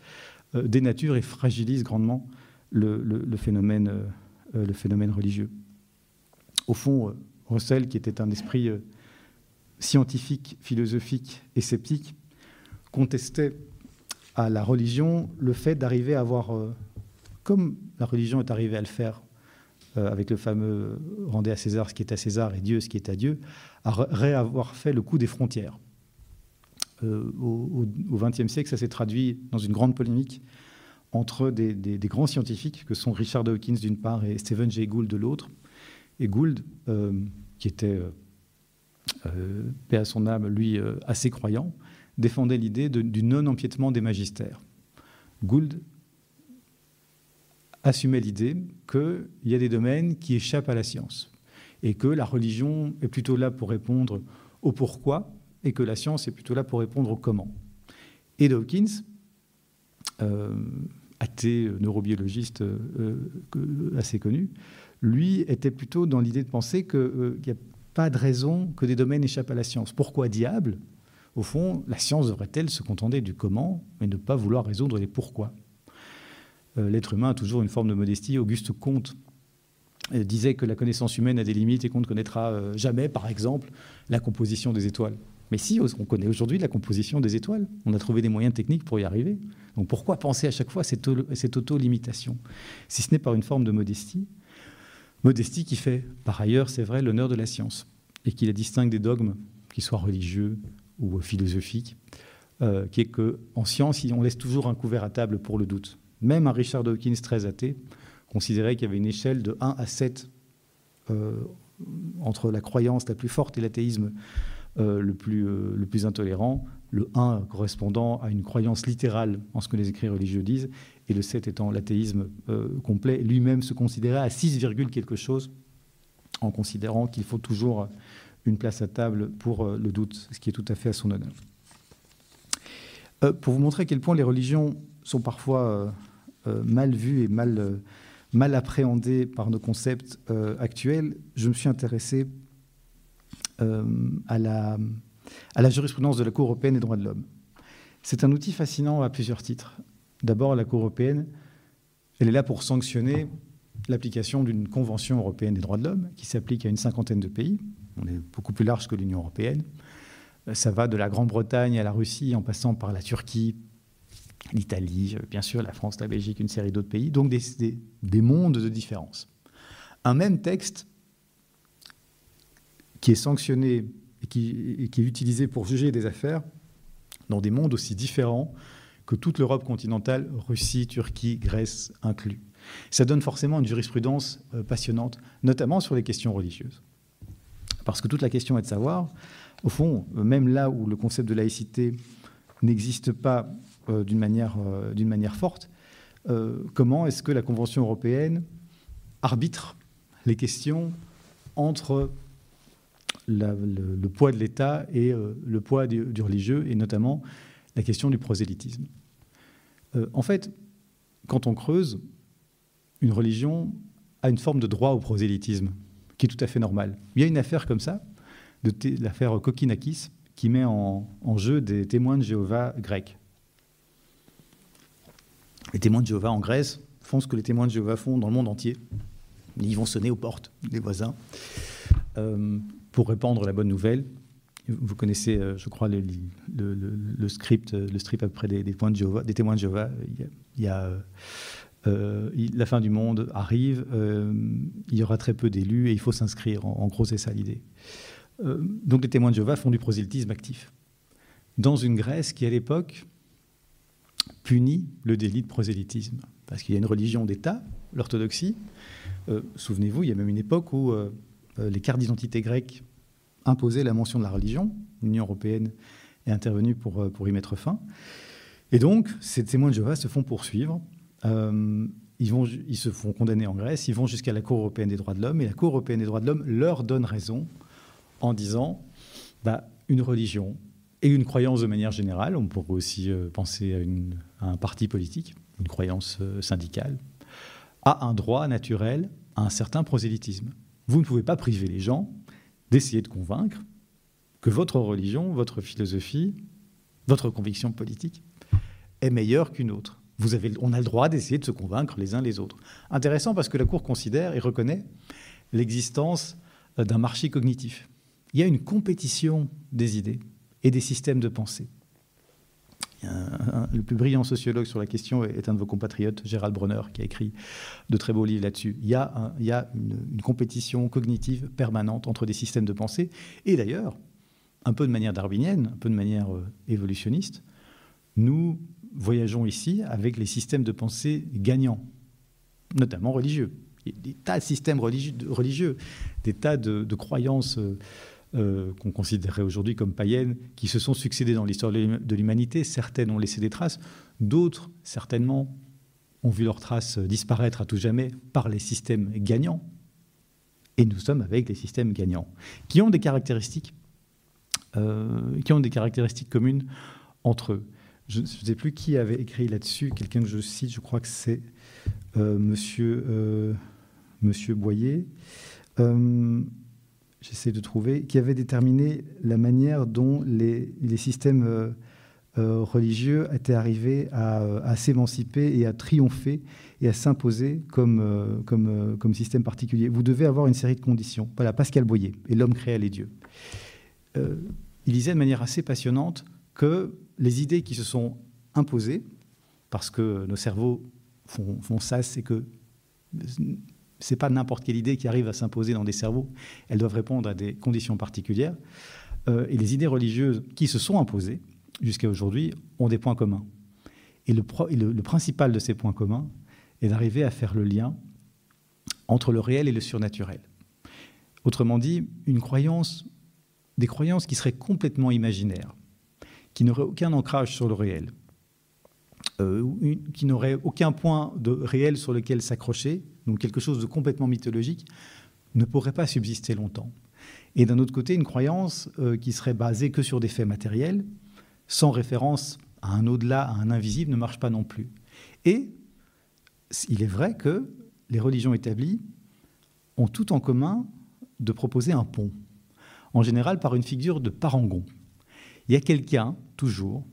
dénature et fragilise grandement le, phénomène, euh, euh, le phénomène religieux. Au fond, Russell, qui était un esprit scientifique, philosophique et sceptique, contestait à la religion le fait d'arriver à avoir, comme la religion est arrivée à le faire avec le fameux rendez à César ce qui est à César et Dieu ce qui est à Dieu, à réavoir fait le coup des frontières. au XXe siècle, ça s'est traduit dans une grande polémique entre des, grands scientifiques que sont Richard Dawkins d'une part et Stephen Jay Gould de l'autre. Et Gould, euh, qui était, euh, euh, paix à son âme, lui, assez croyant, défendait l'idée du non-empiètement des magistères. Gould assumait l'idée qu'il y a des domaines qui échappent à la science et que la religion est plutôt là pour répondre au pourquoi et que la science est plutôt là pour répondre au comment. Et Dawkins, athée, euh, neurobiologiste euh, euh, assez connu, lui était plutôt dans l'idée de penser qu'il n'y a pas de raison que des domaines échappent à la science. Pourquoi diable? Au fond, la science devrait-elle se contenter du comment, mais ne pas vouloir résoudre les pourquoi? L'être humain a toujours une forme de modestie. Auguste Comte disait que la connaissance humaine a des limites et qu'on ne connaîtra jamais, par exemple, la composition des étoiles. Mais si, on connaît aujourd'hui la composition des étoiles. On a trouvé des moyens techniques pour y arriver. Donc pourquoi penser à chaque fois à cette, auto-limitation? Si ce n'est par une forme de modestie, modestie qui fait, par ailleurs, c'est vrai, l'honneur de la science, et qui la distingue des dogmes, qu'ils soient religieux ou philosophiques, euh, qui est qu'en science, on laisse toujours un couvert à table pour le doute. Même un Richard Dawkins très athée considérait qu'il y avait une échelle de 1 à 7 euh, entre la croyance la plus forte et l'athéisme euh, le, plus, euh, le plus intolérant, le 1 correspondant à une croyance littérale en ce que les écrits religieux disent, et le 7 étant l'athéisme complet, lui-même se considérait à 6, quelque chose, en considérant qu'il faut toujours une place à table pour le doute, ce qui est tout à fait à son honneur. pour vous montrer à quel point les religions sont parfois mal vues et mal, mal appréhendées par nos concepts actuels, je me suis intéressé euh, à, la, à la jurisprudence de la Cour européenne des droits de l'homme. C'est un outil fascinant à plusieurs titres. D'abord, la Cour européenne, elle est là pour sanctionner l'application d'une convention européenne des droits de l'homme qui s'applique à une cinquantaine de pays. On est beaucoup plus large que l'Union européenne. Ça va de la Grande-Bretagne à la Russie en passant par la Turquie, l'Italie, bien sûr, la France, la Belgique, une série d'autres pays. Donc des, des, des mondes de différence. Un même texte qui est sanctionné et qui, est utilisé pour juger des affaires dans des mondes aussi différents que toute l'Europe continentale, Russie, Turquie, Grèce inclus. Ça donne forcément une jurisprudence euh, passionnante, notamment sur les questions religieuses. Parce que toute la question est de savoir, au fond, euh, même là où le concept de laïcité n'existe pas euh, d'une manière, forte, comment est-ce que la Convention européenne arbitre les questions entre le, poids de l'État et euh, le poids du, religieux, et notamment la question du prosélytisme. Euh, en fait, quand on creuse, une religion a une forme de droit au prosélytisme, qui est tout à fait normal. Il y a une affaire comme ça, l'affaire Kokinakis, qui met en, jeu des témoins de Jéhovah grecs. Les témoins de Jéhovah en Grèce font ce que les témoins de Jéhovah font dans le monde entier. Ils vont sonner aux portes des voisins pour répandre la bonne nouvelle. Vous connaissez, je crois, le, script, le script après des, des, témoins de Jéhovah. Il y a, la fin du monde arrive, il y aura très peu d'élus et il faut s'inscrire. En, en, gros, c'est ça l'idée. donc les témoins de Jéhovah font du prosélytisme actif. Dans une Grèce qui, à l'époque, punit le délit de prosélytisme. Parce qu'il y a une religion d'État, l'orthodoxie. Euh, souvenez-vous, il y a même une époque où euh, euh, les cartes d'identité grecques imposaient la mention de la religion. L'Union européenne est intervenue pour, pour y mettre fin. Et donc, ces témoins de Jéhovah se font poursuivre. ils, vont, ils se font condamner en Grèce, ils vont jusqu'à la Cour européenne des droits de l'homme, et la Cour européenne des droits de l'homme leur donne raison en disant bah, une religion, et une croyance de manière générale. On pourrait aussi euh, penser à, un parti politique, une croyance euh, syndicale, a un droit naturel à un certain prosélytisme. Vous ne pouvez pas priver les gens d'essayer de convaincre que votre religion, votre philosophie, votre conviction politique est meilleure qu'une autre. Vous avez, on a le droit d'essayer de se convaincre les uns les autres. Intéressant parce que la Cour considère et reconnaît l'existence euh, d'un marché cognitif. Il y a une compétition des idées et des systèmes de pensée. le plus brillant sociologue sur la question est un de vos compatriotes, Gérald Bronner, qui a écrit de très beaux livres là-dessus. Il y a, une, compétition cognitive permanente entre des systèmes de pensée. Et d'ailleurs, un peu de manière darwinienne, un peu de manière euh, évolutionniste, nous voyageons ici avec les systèmes de pensée gagnants, notamment religieux. Il y a des tas de systèmes religieux, des tas de, de croyances euh, euh, qu'on considérerait aujourd'hui comme païennes, qui se sont succédées dans l'histoire de l'humanité. Certaines ont laissé des traces, d'autres, certainement, ont vu leurs traces disparaître à tout jamais par les systèmes gagnants. Et nous sommes avec les systèmes gagnants, qui ont des caractéristiques, euh, qui ont des caractéristiques communes entre eux. Je ne sais plus qui avait écrit là-dessus, quelqu'un que je cite, je crois que c'est euh, monsieur, monsieur Boyer j'essaie de trouver, qui avait déterminé la manière dont les, systèmes euh, euh, religieux étaient arrivés à, s'émanciper et à triompher et à s'imposer comme, euh, comme, comme système particulier. Vous devez avoir une série de conditions. Voilà, Pascal Boyer, et l'homme créa les dieux. il disait de manière assez passionnante que les idées qui se sont imposées, parce que nos cerveaux font, font ça, c'est que c'est pas n'importe quelle idée qui arrive à s'imposer dans des cerveaux. Elles doivent répondre à des conditions particulières. Euh, et les idées religieuses qui se sont imposées jusqu'à aujourd'hui ont des points communs. Et, le, principal de ces points communs est d'arriver à faire le lien entre le réel et le surnaturel. Autrement dit, une croyance, des croyances qui seraient complètement imaginaires, qui n'auraient aucun ancrage sur le réel, euh, qui n'aurait aucun point de réel sur lequel s'accrocher, donc quelque chose de complètement mythologique, ne pourrait pas subsister longtemps. Et d'un autre côté, une croyance euh, qui serait basée que sur des faits matériels, sans référence à un au-delà, à un invisible, ne marche pas non plus. Et il est vrai que les religions établies ont tout en commun de proposer un pont, en général par une figure de parangon. Il y a quelqu'un, toujours,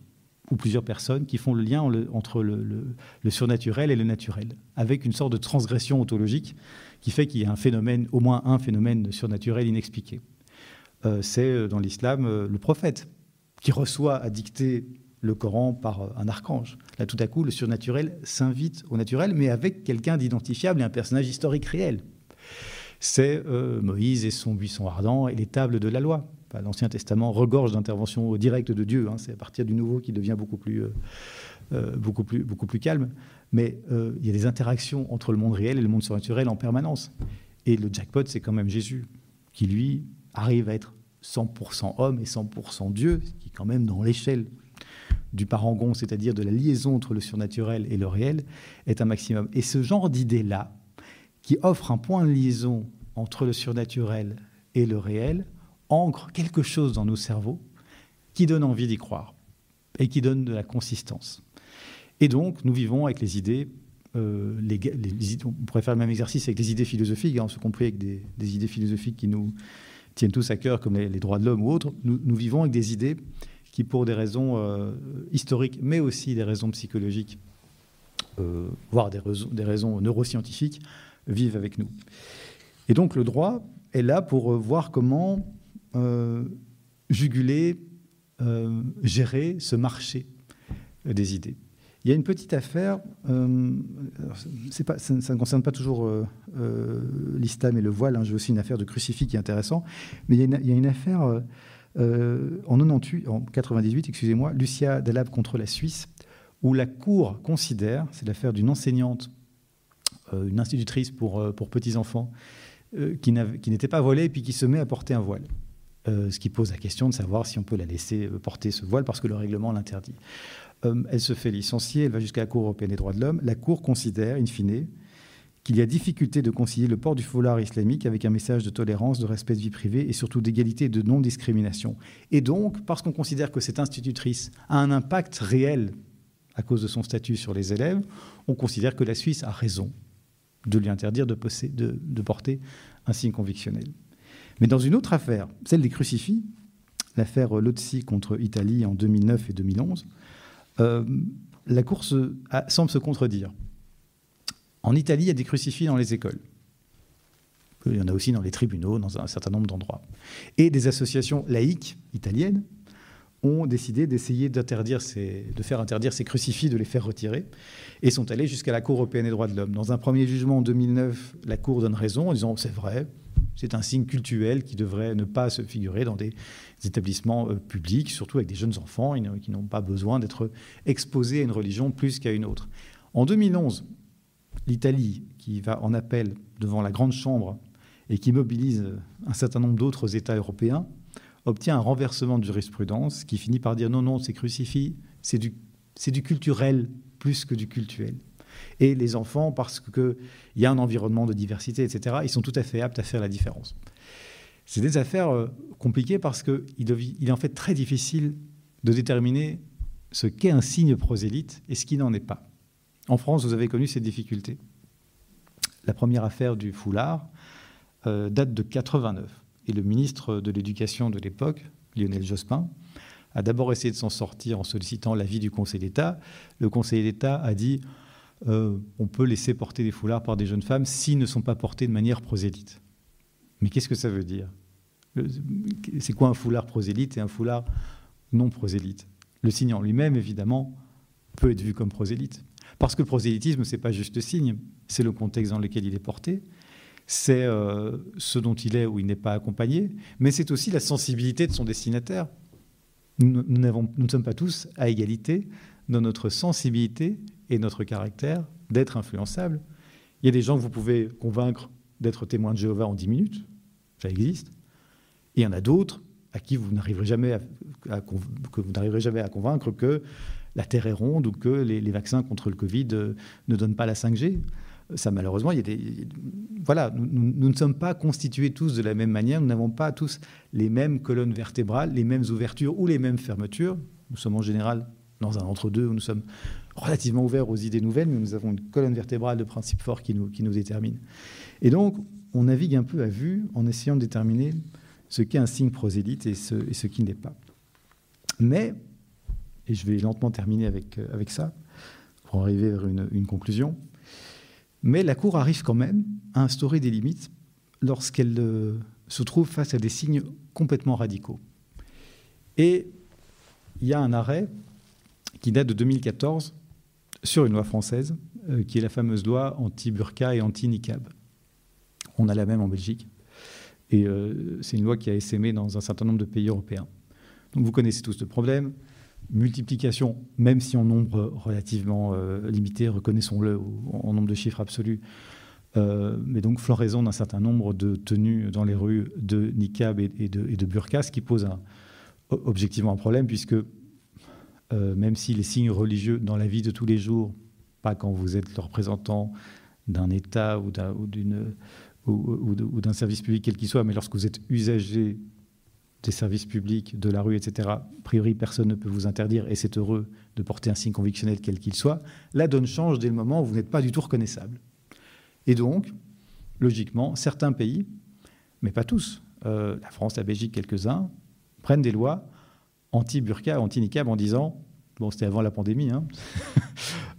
ou plusieurs personnes qui font le lien entre le, surnaturel et le naturel, avec une sorte de transgression ontologique qui fait qu'il y a un phénomène, au moins un phénomène surnaturel inexpliqué. Euh, c'est euh, dans l'islam euh, le prophète qui reçoit à dicter le Coran par un archange. Là, tout à coup, le surnaturel s'invite au naturel, mais avec quelqu'un d'identifiable et un personnage historique réel. C'est Moïse et son buisson ardent et les tables de la loi. L'Ancien Testament regorge d'interventions directes de Dieu. Hein. c'est à partir du Nouveau qui devient beaucoup plus, euh, euh, beaucoup calme. Mais euh, il y a des interactions entre le monde réel et le monde surnaturel en permanence. Et le jackpot, c'est quand même Jésus, qui lui arrive à être 100% homme et 100% Dieu, ce qui quand même dans l'échelle du parangon, c'est-à-dire de la liaison entre le surnaturel et le réel, est un maximum. Et ce genre d'idée-là, qui offre un point de liaison entre le surnaturel et le réel, ancre quelque chose dans nos cerveaux qui donne envie d'y croire et qui donne de la consistance. Et donc, nous vivons avec les idées, euh, on pourrait faire le même exercice avec les idées philosophiques, hein, ce compris avec des, idées philosophiques qui nous tiennent tous à cœur, comme les, droits de l'homme ou autres. Nous, vivons avec des idées qui, pour des raisons euh, historiques, mais aussi des raisons psychologiques, euh, voire des raisons neuroscientifiques, vivent avec nous. Et donc le droit est là pour voir comment juguler, gérer ce marché des idées. Il y a une petite affaire, euh, ça, ne concerne pas toujours euh, euh, et le voile, hein, j'ai aussi une affaire de crucifix qui est intéressant, mais il y a une, affaire en 98, en 98, excusez-moi, Lucia Dalab contre la Suisse, où la Cour considère, c'est l'affaire d'une enseignante, une institutrice pour, pour petits-enfants, qui n'était pas voilée et puis qui se met à porter un voile. Ce qui pose la question de savoir si on peut la laisser porter ce voile parce que le règlement l'interdit. Euh, elle se fait licencier, elle va jusqu'à la Cour européenne des droits de l'homme. La Cour considère, in fine, qu'il y a difficulté de concilier le port du foulard islamique avec un message de tolérance, de respect de vie privée et surtout d'égalité et de non-discrimination. Et donc, parce qu'on considère que cette institutrice a un impact réel à cause de son statut sur les élèves, on considère que la Suisse a raison de lui interdire de porter un signe convictionnel. Mais dans une autre affaire, celle des crucifix, l'affaire Lozzi contre Italie en 2009 et 2011, euh, la course semble se contredire. En Italie, il y a des crucifix dans les écoles. Il y en a aussi dans les tribunaux, dans un certain nombre d'endroits. Et des associations laïques italiennes ont décidé d'essayer de faire interdire ces crucifix, de les faire retirer, et sont allés jusqu'à la Cour européenne des droits de l'homme. Dans un premier jugement en 2009, la Cour donne raison en disant c'est vrai, c'est un signe cultuel qui devrait ne pas se figurer dans des établissements euh, publics, surtout avec des jeunes enfants qui n'ont pas besoin d'être exposés à une religion plus qu'à une autre. En 2011, l'Italie, qui va en appel devant la Grande Chambre et qui mobilise un certain nombre d'autres États européens, obtient un renversement de jurisprudence qui finit par dire non, non, c'est crucifix, c'est du, du culturel plus que du cultuel. Et les enfants, parce qu'il y a un environnement de diversité, etc., ils sont tout à fait aptes à faire la différence. C'est des affaires euh, compliquées parce qu'il il est en fait très difficile de déterminer ce qu'est un signe prosélyte et ce qui n'en est pas. En France, vous avez connu ces difficultés. La première affaire du foulard euh, date de 89. Et le ministre de l'Éducation de l'époque, Lionel Jospin, a d'abord essayé de s'en sortir en sollicitant l'avis du Conseil d'État. Le Conseil d'État a dit euh, on peut laisser porter des foulards par des jeunes femmes s'ils ne sont pas portés de manière prosélyte. Mais qu'est-ce que ça veut dire? C'est quoi un foulard prosélyte et un foulard non prosélyte? Le signe en lui-même, évidemment, peut être vu comme prosélyte. Parce que le prosélytisme, ce n'est pas juste le signe, c'est le contexte dans lequel il est porté, c'est euh, ce dont il est ou il n'est pas accompagné, mais c'est aussi la sensibilité de son destinataire. Nous, nous, ne sommes pas tous à égalité dans notre sensibilité et notre caractère d'être influençable. Il y a des gens que vous pouvez convaincre d'être témoins de Jéhovah en 10 minutes, ça existe. Et il y en a d'autres à qui vous n'arriverez jamais à, que vous n'arriverez jamais à convaincre que la Terre est ronde ou que les, vaccins contre le Covid euh, ne donnent pas la 5G. Ça, malheureusement, il y a des, voilà, nous, nous, ne sommes pas constitués tous de la même manière, nous n'avons pas tous les mêmes colonnes vertébrales, les mêmes ouvertures ou les mêmes fermetures. Nous sommes en général dans un entre-deux où nous sommes relativement ouverts aux idées nouvelles, mais nous avons une colonne vertébrale de principes forts qui nous, qui nous détermine. Et donc, on navigue un peu à vue en essayant de déterminer ce qu'est un signe prosélyte et ce, et ce qui n'est pas. Mais, et je vais lentement terminer avec, euh, avec ça, pour arriver vers une, une conclusion, mais la Cour arrive quand même à instaurer des limites lorsqu'elle euh, se trouve face à des signes complètement radicaux. Et il y a un arrêt qui date de 2014 sur une loi française, euh, qui est la fameuse loi anti-burqa et anti-niqab. On a la même en Belgique. Et euh, c'est une loi qui a essaimé dans un certain nombre de pays européens. Donc vous connaissez tous le problème. Multiplication, même si en nombre relativement euh, limité, reconnaissons-le, en nombre de chiffres absolus, mais donc floraison d'un certain nombre de tenues dans les rues de niqab et, de, burqa, ce qui pose objectivement un problème, puisque euh, même si les signes religieux dans la vie de tous les jours, pas quand vous êtes le représentant d'un État ou d'un service public quel qu'il soit, mais lorsque vous êtes usager des services publics, de la rue, etc., a priori, personne ne peut vous interdire, et c'est heureux de porter un signe convictionnel quel qu'il soit, la donne change dès le moment où vous n'êtes pas du tout reconnaissable. Et donc, logiquement, certains pays, mais pas tous, euh, la France, la Belgique, quelques-uns, prennent des lois anti-burqa, anti-niqab en disant, bon c'était avant la pandémie, hein,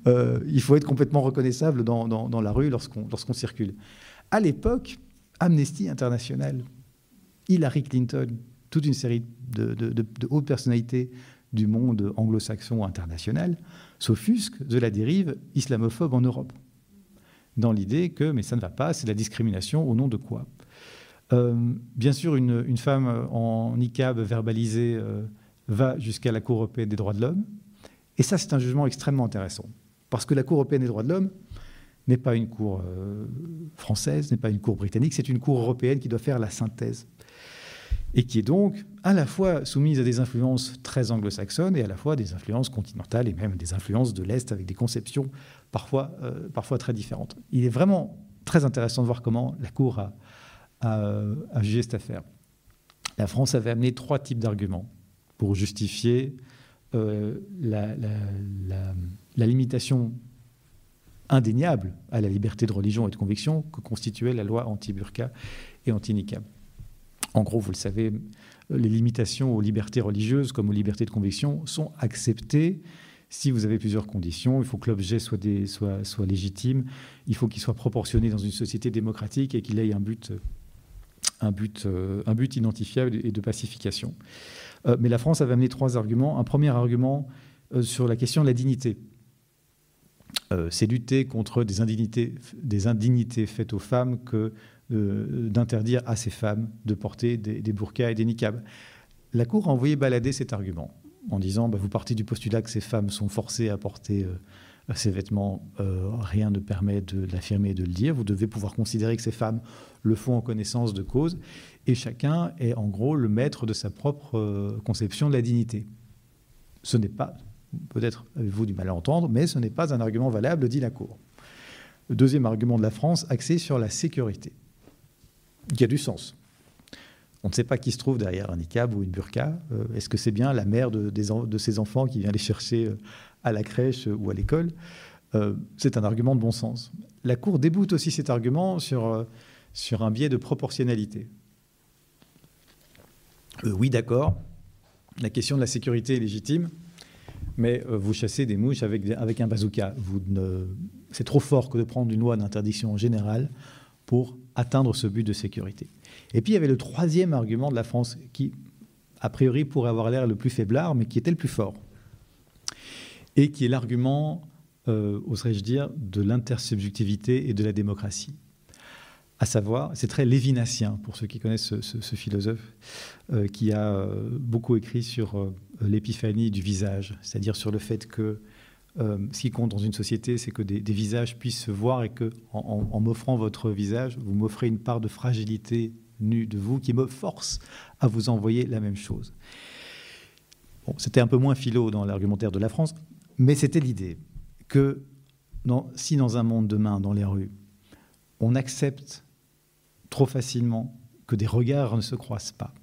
il faut être complètement reconnaissable dans, la rue lorsqu'on circule. À l'époque, Amnesty International, Hillary Clinton, toute une série de, de hautes personnalités du monde anglo-saxon international s'offusquent de la dérive islamophobe en Europe dans l'idée que, mais ça ne va pas, c'est la discrimination au nom de quoi? Euh, Bien sûr, une, femme en niqab verbalisée euh, va jusqu'à la Cour européenne des droits de l'homme. Et ça, c'est un jugement extrêmement intéressant. Parce que la Cour européenne des droits de l'homme n'est pas une cour euh, française, n'est pas une cour britannique, c'est une cour européenne qui doit faire la synthèse. Et qui est donc à la fois soumise à des influences très anglo-saxonnes et à la fois des influences continentales et même des influences de l'Est avec des conceptions parfois, euh, parfois très différentes. Il est vraiment très intéressant de voir comment la Cour a, a, jugé cette affaire. La France avait amené trois types d'arguments pour justifier euh, la, limitation indéniable à la liberté de religion et de conviction que constituait la loi anti-burqa et anti-niqab. En gros, vous le savez, les limitations aux libertés religieuses comme aux libertés de conviction sont acceptées si vous avez plusieurs conditions, il faut que l'objet soit, légitime, il faut qu'il soit proportionné dans une société démocratique et qu'il ait un but, euh, un but identifiable et de pacification. Euh, mais la France avait amené trois arguments. Un premier argument euh, sur la question de la dignité. c'est lutter contre des indignités, faites aux femmes que d'interdire à ces femmes de porter des, burkas et des niqabs. La Cour a envoyé balader cet argument en disant bah, vous partez du postulat que ces femmes sont forcées à porter euh, ces vêtements, euh, rien ne permet de l'affirmer et de le dire. Vous devez pouvoir considérer que ces femmes le font en connaissance de cause, et chacun est en gros le maître de sa propre euh, conception de la dignité. Ce n'est pas, peut-être avez-vous du mal à entendre, mais ce n'est pas un argument valable, dit la Cour. Le deuxième argument de la France, axé sur la sécurité, qui a du sens. On ne sait pas qui se trouve derrière un niqab ou une burqa. Euh, est-ce que c'est bien la mère de, ces enfants qui vient les chercher euh, à la crèche euh, ou à l'école? C'est un argument de bon sens. La Cour déboute aussi cet argument sur, sur un biais de proportionnalité. oui, d'accord, la question de la sécurité est légitime, mais vous chassez des mouches avec, avec un bazooka. C'est trop fort que de prendre une loi d'interdiction générale pour atteindre ce but de sécurité. Et puis il y avait le troisième argument de la France qui, a priori, pourrait avoir l'air le plus faiblard, mais qui était le plus fort. Et qui est l'argument, euh, oserais-je dire, de l'intersubjectivité et de la démocratie. À savoir, c'est très lévinassien pour ceux qui connaissent ce, philosophe, euh, qui a euh, beaucoup écrit sur l'épiphanie du visage, c'est-à-dire sur le fait que ce qui compte dans une société, c'est que des, visages puissent se voir et que, en m'offrant votre visage, vous m'offrez une part de fragilité nu de vous qui me force à vous envoyer la même chose. Bon, c'était un peu moins philo dans l'argumentaire de la France, mais c'était l'idée que si dans un monde demain, dans les rues, on accepte trop facilement que des regards ne se croisent pas,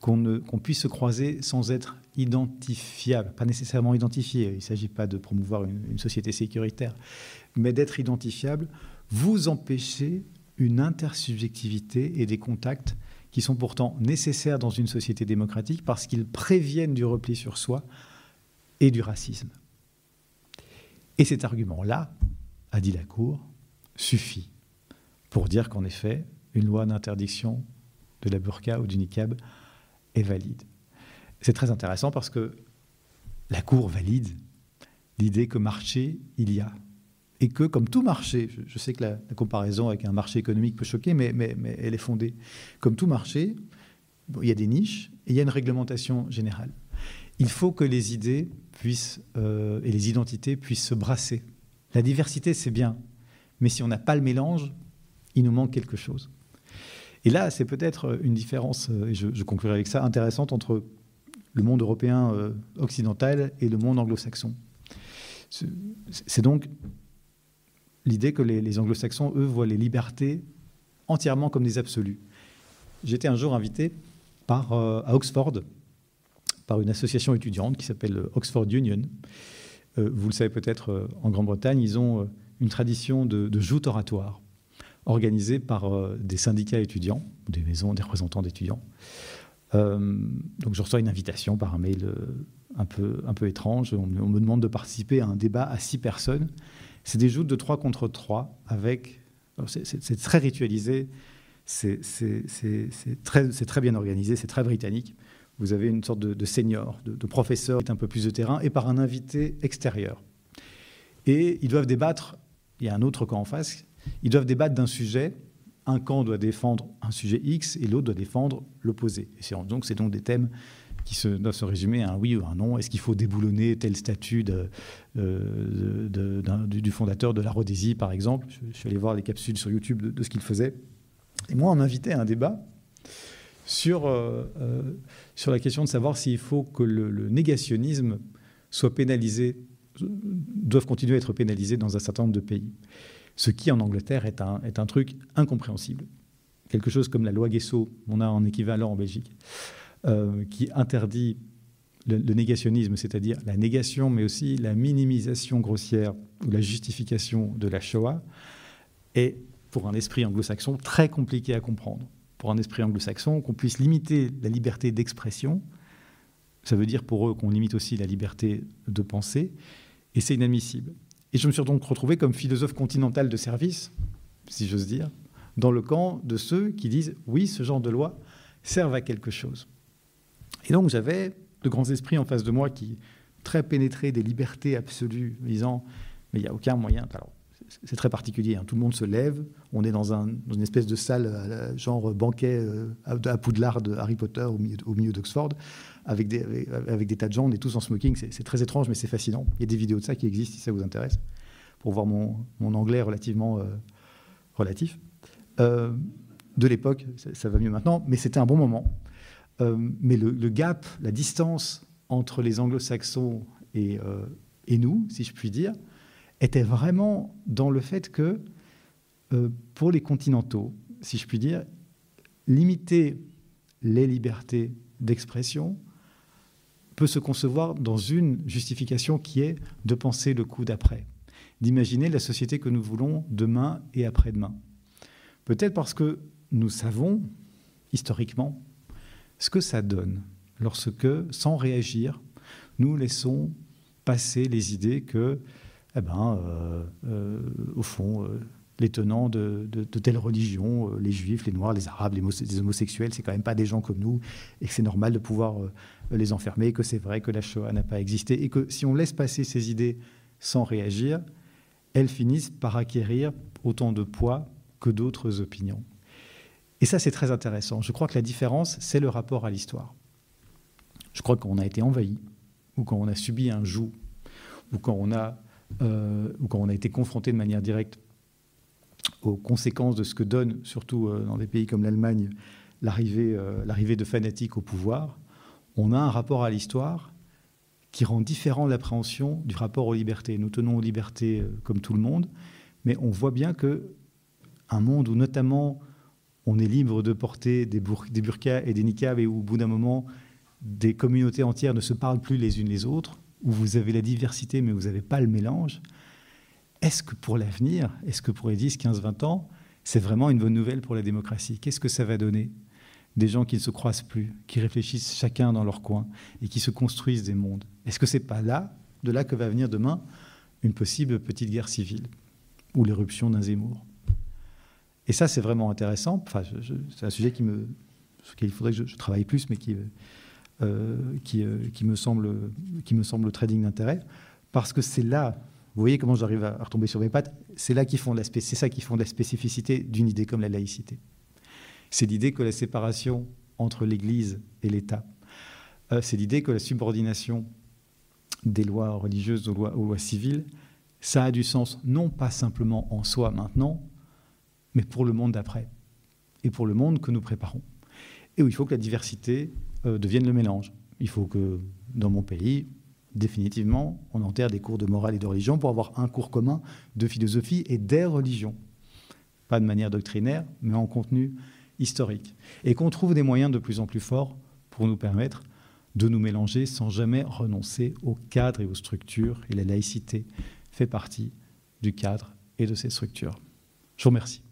qu'on puisse se croiser sans être identifiable, pas nécessairement identifié, il ne s'agit pas de promouvoir une, une société sécuritaire, mais d'être identifiable, vous empêchez une intersubjectivité et des contacts qui sont pourtant nécessaires dans une société démocratique parce qu'ils préviennent du repli sur soi et du racisme. Et cet argument-là, a dit la Cour, suffit pour dire qu'en effet, une loi d'interdiction de la burqa ou du niqab est valide. C'est très intéressant parce que la Cour valide l'idée que marché il y a et que, comme tout marché, je, sais que la, comparaison avec un marché économique peut choquer, mais, elle est fondée. Comme tout marché, il y a des niches et il y a une réglementation générale. Il faut que les idées puissent, euh, et les identités puissent se brasser. La diversité, c'est bien, mais si on n'a pas le mélange, il nous manque quelque chose. Et là, c'est peut-être une différence, euh, et je, conclurai avec ça, intéressante entre le monde européen euh, occidental et le monde anglo-saxon. C'est donc l'idée que les, anglo-saxons, eux, voient les libertés entièrement comme des absolus. J'étais un jour invité euh, à Oxford par une association étudiante qui s'appelle Oxford Union. Euh, vous le savez peut-être, euh, en Grande-Bretagne, ils ont une tradition de, de joute oratoire organisée par des syndicats étudiants, des maisons, des représentants d'étudiants. donc je reçois une invitation par un mail un peu, un peu étrange. On, me demande de participer à un débat à six personnes. C'est des joutes de trois contre trois avec. C'est très ritualisé, c'est très, très, bien organisé, c'est très britannique. Vous avez une sorte de, senior, de, de professeur, un peu plus de terrain, et par un invité extérieur. Et ils doivent débattre, il y a un autre camp en face, ils doivent débattre d'un sujet. Un camp doit défendre un sujet X et l'autre doit défendre l'opposé. Donc, c'est donc des thèmes qui doivent se résumer à un oui ou un non. Est-ce qu'il faut déboulonner tel statut euh, du fondateur de la Rhodésie, par exemple? Je, suis allé voir les capsules sur YouTube de, ce qu'il faisait. Et moi, on m'invitait à un débat sur, euh, euh, sur la question de savoir s'il faut que le, négationnisme soit pénalisé, doivent continuer à être pénalisé dans un certain nombre de pays. Ce qui, en Angleterre, est un, truc incompréhensible. Quelque chose comme la loi Guesso, on a un équivalent en Belgique. Euh, qui interdit le, négationnisme, c'est-à-dire la négation, mais aussi la minimisation grossière ou la justification de la Shoah, est pour un esprit anglo-saxon très compliqué à comprendre. Pour un esprit anglo-saxon, qu'on puisse limiter la liberté d'expression, ça veut dire pour eux qu'on limite aussi la liberté de penser, et c'est inadmissible. Et je me suis donc retrouvé comme philosophe continental de service, si j'ose dire, dans le camp de ceux qui disent oui, ce genre de loi servent à quelque chose. Et donc j'avais de grands esprits en face de moi qui, très pénétrés des libertés absolues, disant, mais il n'y a aucun moyen. Alors, c'est très particulier, hein. tout le monde se lève, on est dans, une espèce de salle, euh, genre banquet euh, à Poudlard de Harry Potter au milieu, d'Oxford, avec des, avec, des tas de gens, on est tous en smoking, c'est très étrange, mais c'est fascinant. Il y a des vidéos de ça qui existent si ça vous intéresse, pour voir mon, anglais relativement euh, relatif. de l'époque, ça, va mieux maintenant, mais c'était un bon moment. Mais le, gap, la distance entre les anglo-saxons et, et, nous, si je puis dire, était vraiment dans le fait que euh, pour les continentaux, si je puis dire, limiter les libertés d'expression peut se concevoir dans une justification qui est de penser le coup d'après, d'imaginer la société que nous voulons demain et après-demain. Peut-être parce que nous savons, historiquement, ce que ça donne lorsque, sans réagir, nous laissons passer les idées que, eh ben, euh, euh, au fond, euh, les tenants de, telle religion, les juifs, les noirs, les arabes, les, homosexuels, c'est quand même pas des gens comme nous, et que c'est normal de pouvoir les enfermer, que c'est vrai que la Shoah n'a pas existé, et que si on laisse passer ces idées sans réagir, elles finissent par acquérir autant de poids que d'autres opinions. Et ça, c'est très intéressant. Je crois que la différence, c'est le rapport à l'histoire. Je crois qu'on a été envahi, ou quand on a subi un joug, ou quand on a, ou quand on a été confronté de manière directe aux conséquences de ce que donne, surtout euh, dans des pays comme l'Allemagne, euh, l'arrivée de fanatiques au pouvoir, on a un rapport à l'histoire qui rend différent l'appréhension du rapport aux libertés. Nous tenons aux libertés comme tout le monde, mais on voit bien que un monde où notamment on est libre de porter des, burkas et des niqabs et où, au bout d'un moment, des communautés entières ne se parlent plus les unes les autres, où vous avez la diversité mais vous n'avez pas le mélange, est-ce que pour l'avenir, est-ce que pour les 10, 15, 20 ans, c'est vraiment une bonne nouvelle pour la démocratie? Qu'est-ce que ça va donner? Des gens qui ne se croisent plus, qui réfléchissent chacun dans leur coin et qui se construisent des mondes. Est-ce que c'est pas là, de là que va venir demain, une possible petite guerre civile ou l'éruption d'un Zemmour? Et ça, c'est vraiment intéressant. Enfin, c'est un sujet sur lequel il faudrait que je, travaille plus, mais qui, euh, qui, euh, qui, me semble, qui me semble très digne d'intérêt, parce que c'est là, vous voyez comment j'arrive à, retomber sur mes pattes, c'est là qui font font la spécificité d'une idée comme la laïcité. C'est l'idée que la séparation entre l'Église et l'État, euh, c'est l'idée que la subordination des lois religieuses aux lois, aux lois civiles, ça a du sens non pas simplement en soi maintenant, mais pour le monde d'après et pour le monde que nous préparons. Et où il faut que la diversité euh, devienne le mélange. Il faut que dans mon pays, définitivement, on enterre des cours de morale et de religion pour avoir un cours commun de philosophie et des religions. Pas de manière doctrinaire, mais en contenu historique. Et qu'on trouve des moyens de plus en plus forts pour nous permettre de nous mélanger sans jamais renoncer au cadre et aux structures. Et la laïcité fait partie du cadre et de ces structures. Je vous remercie.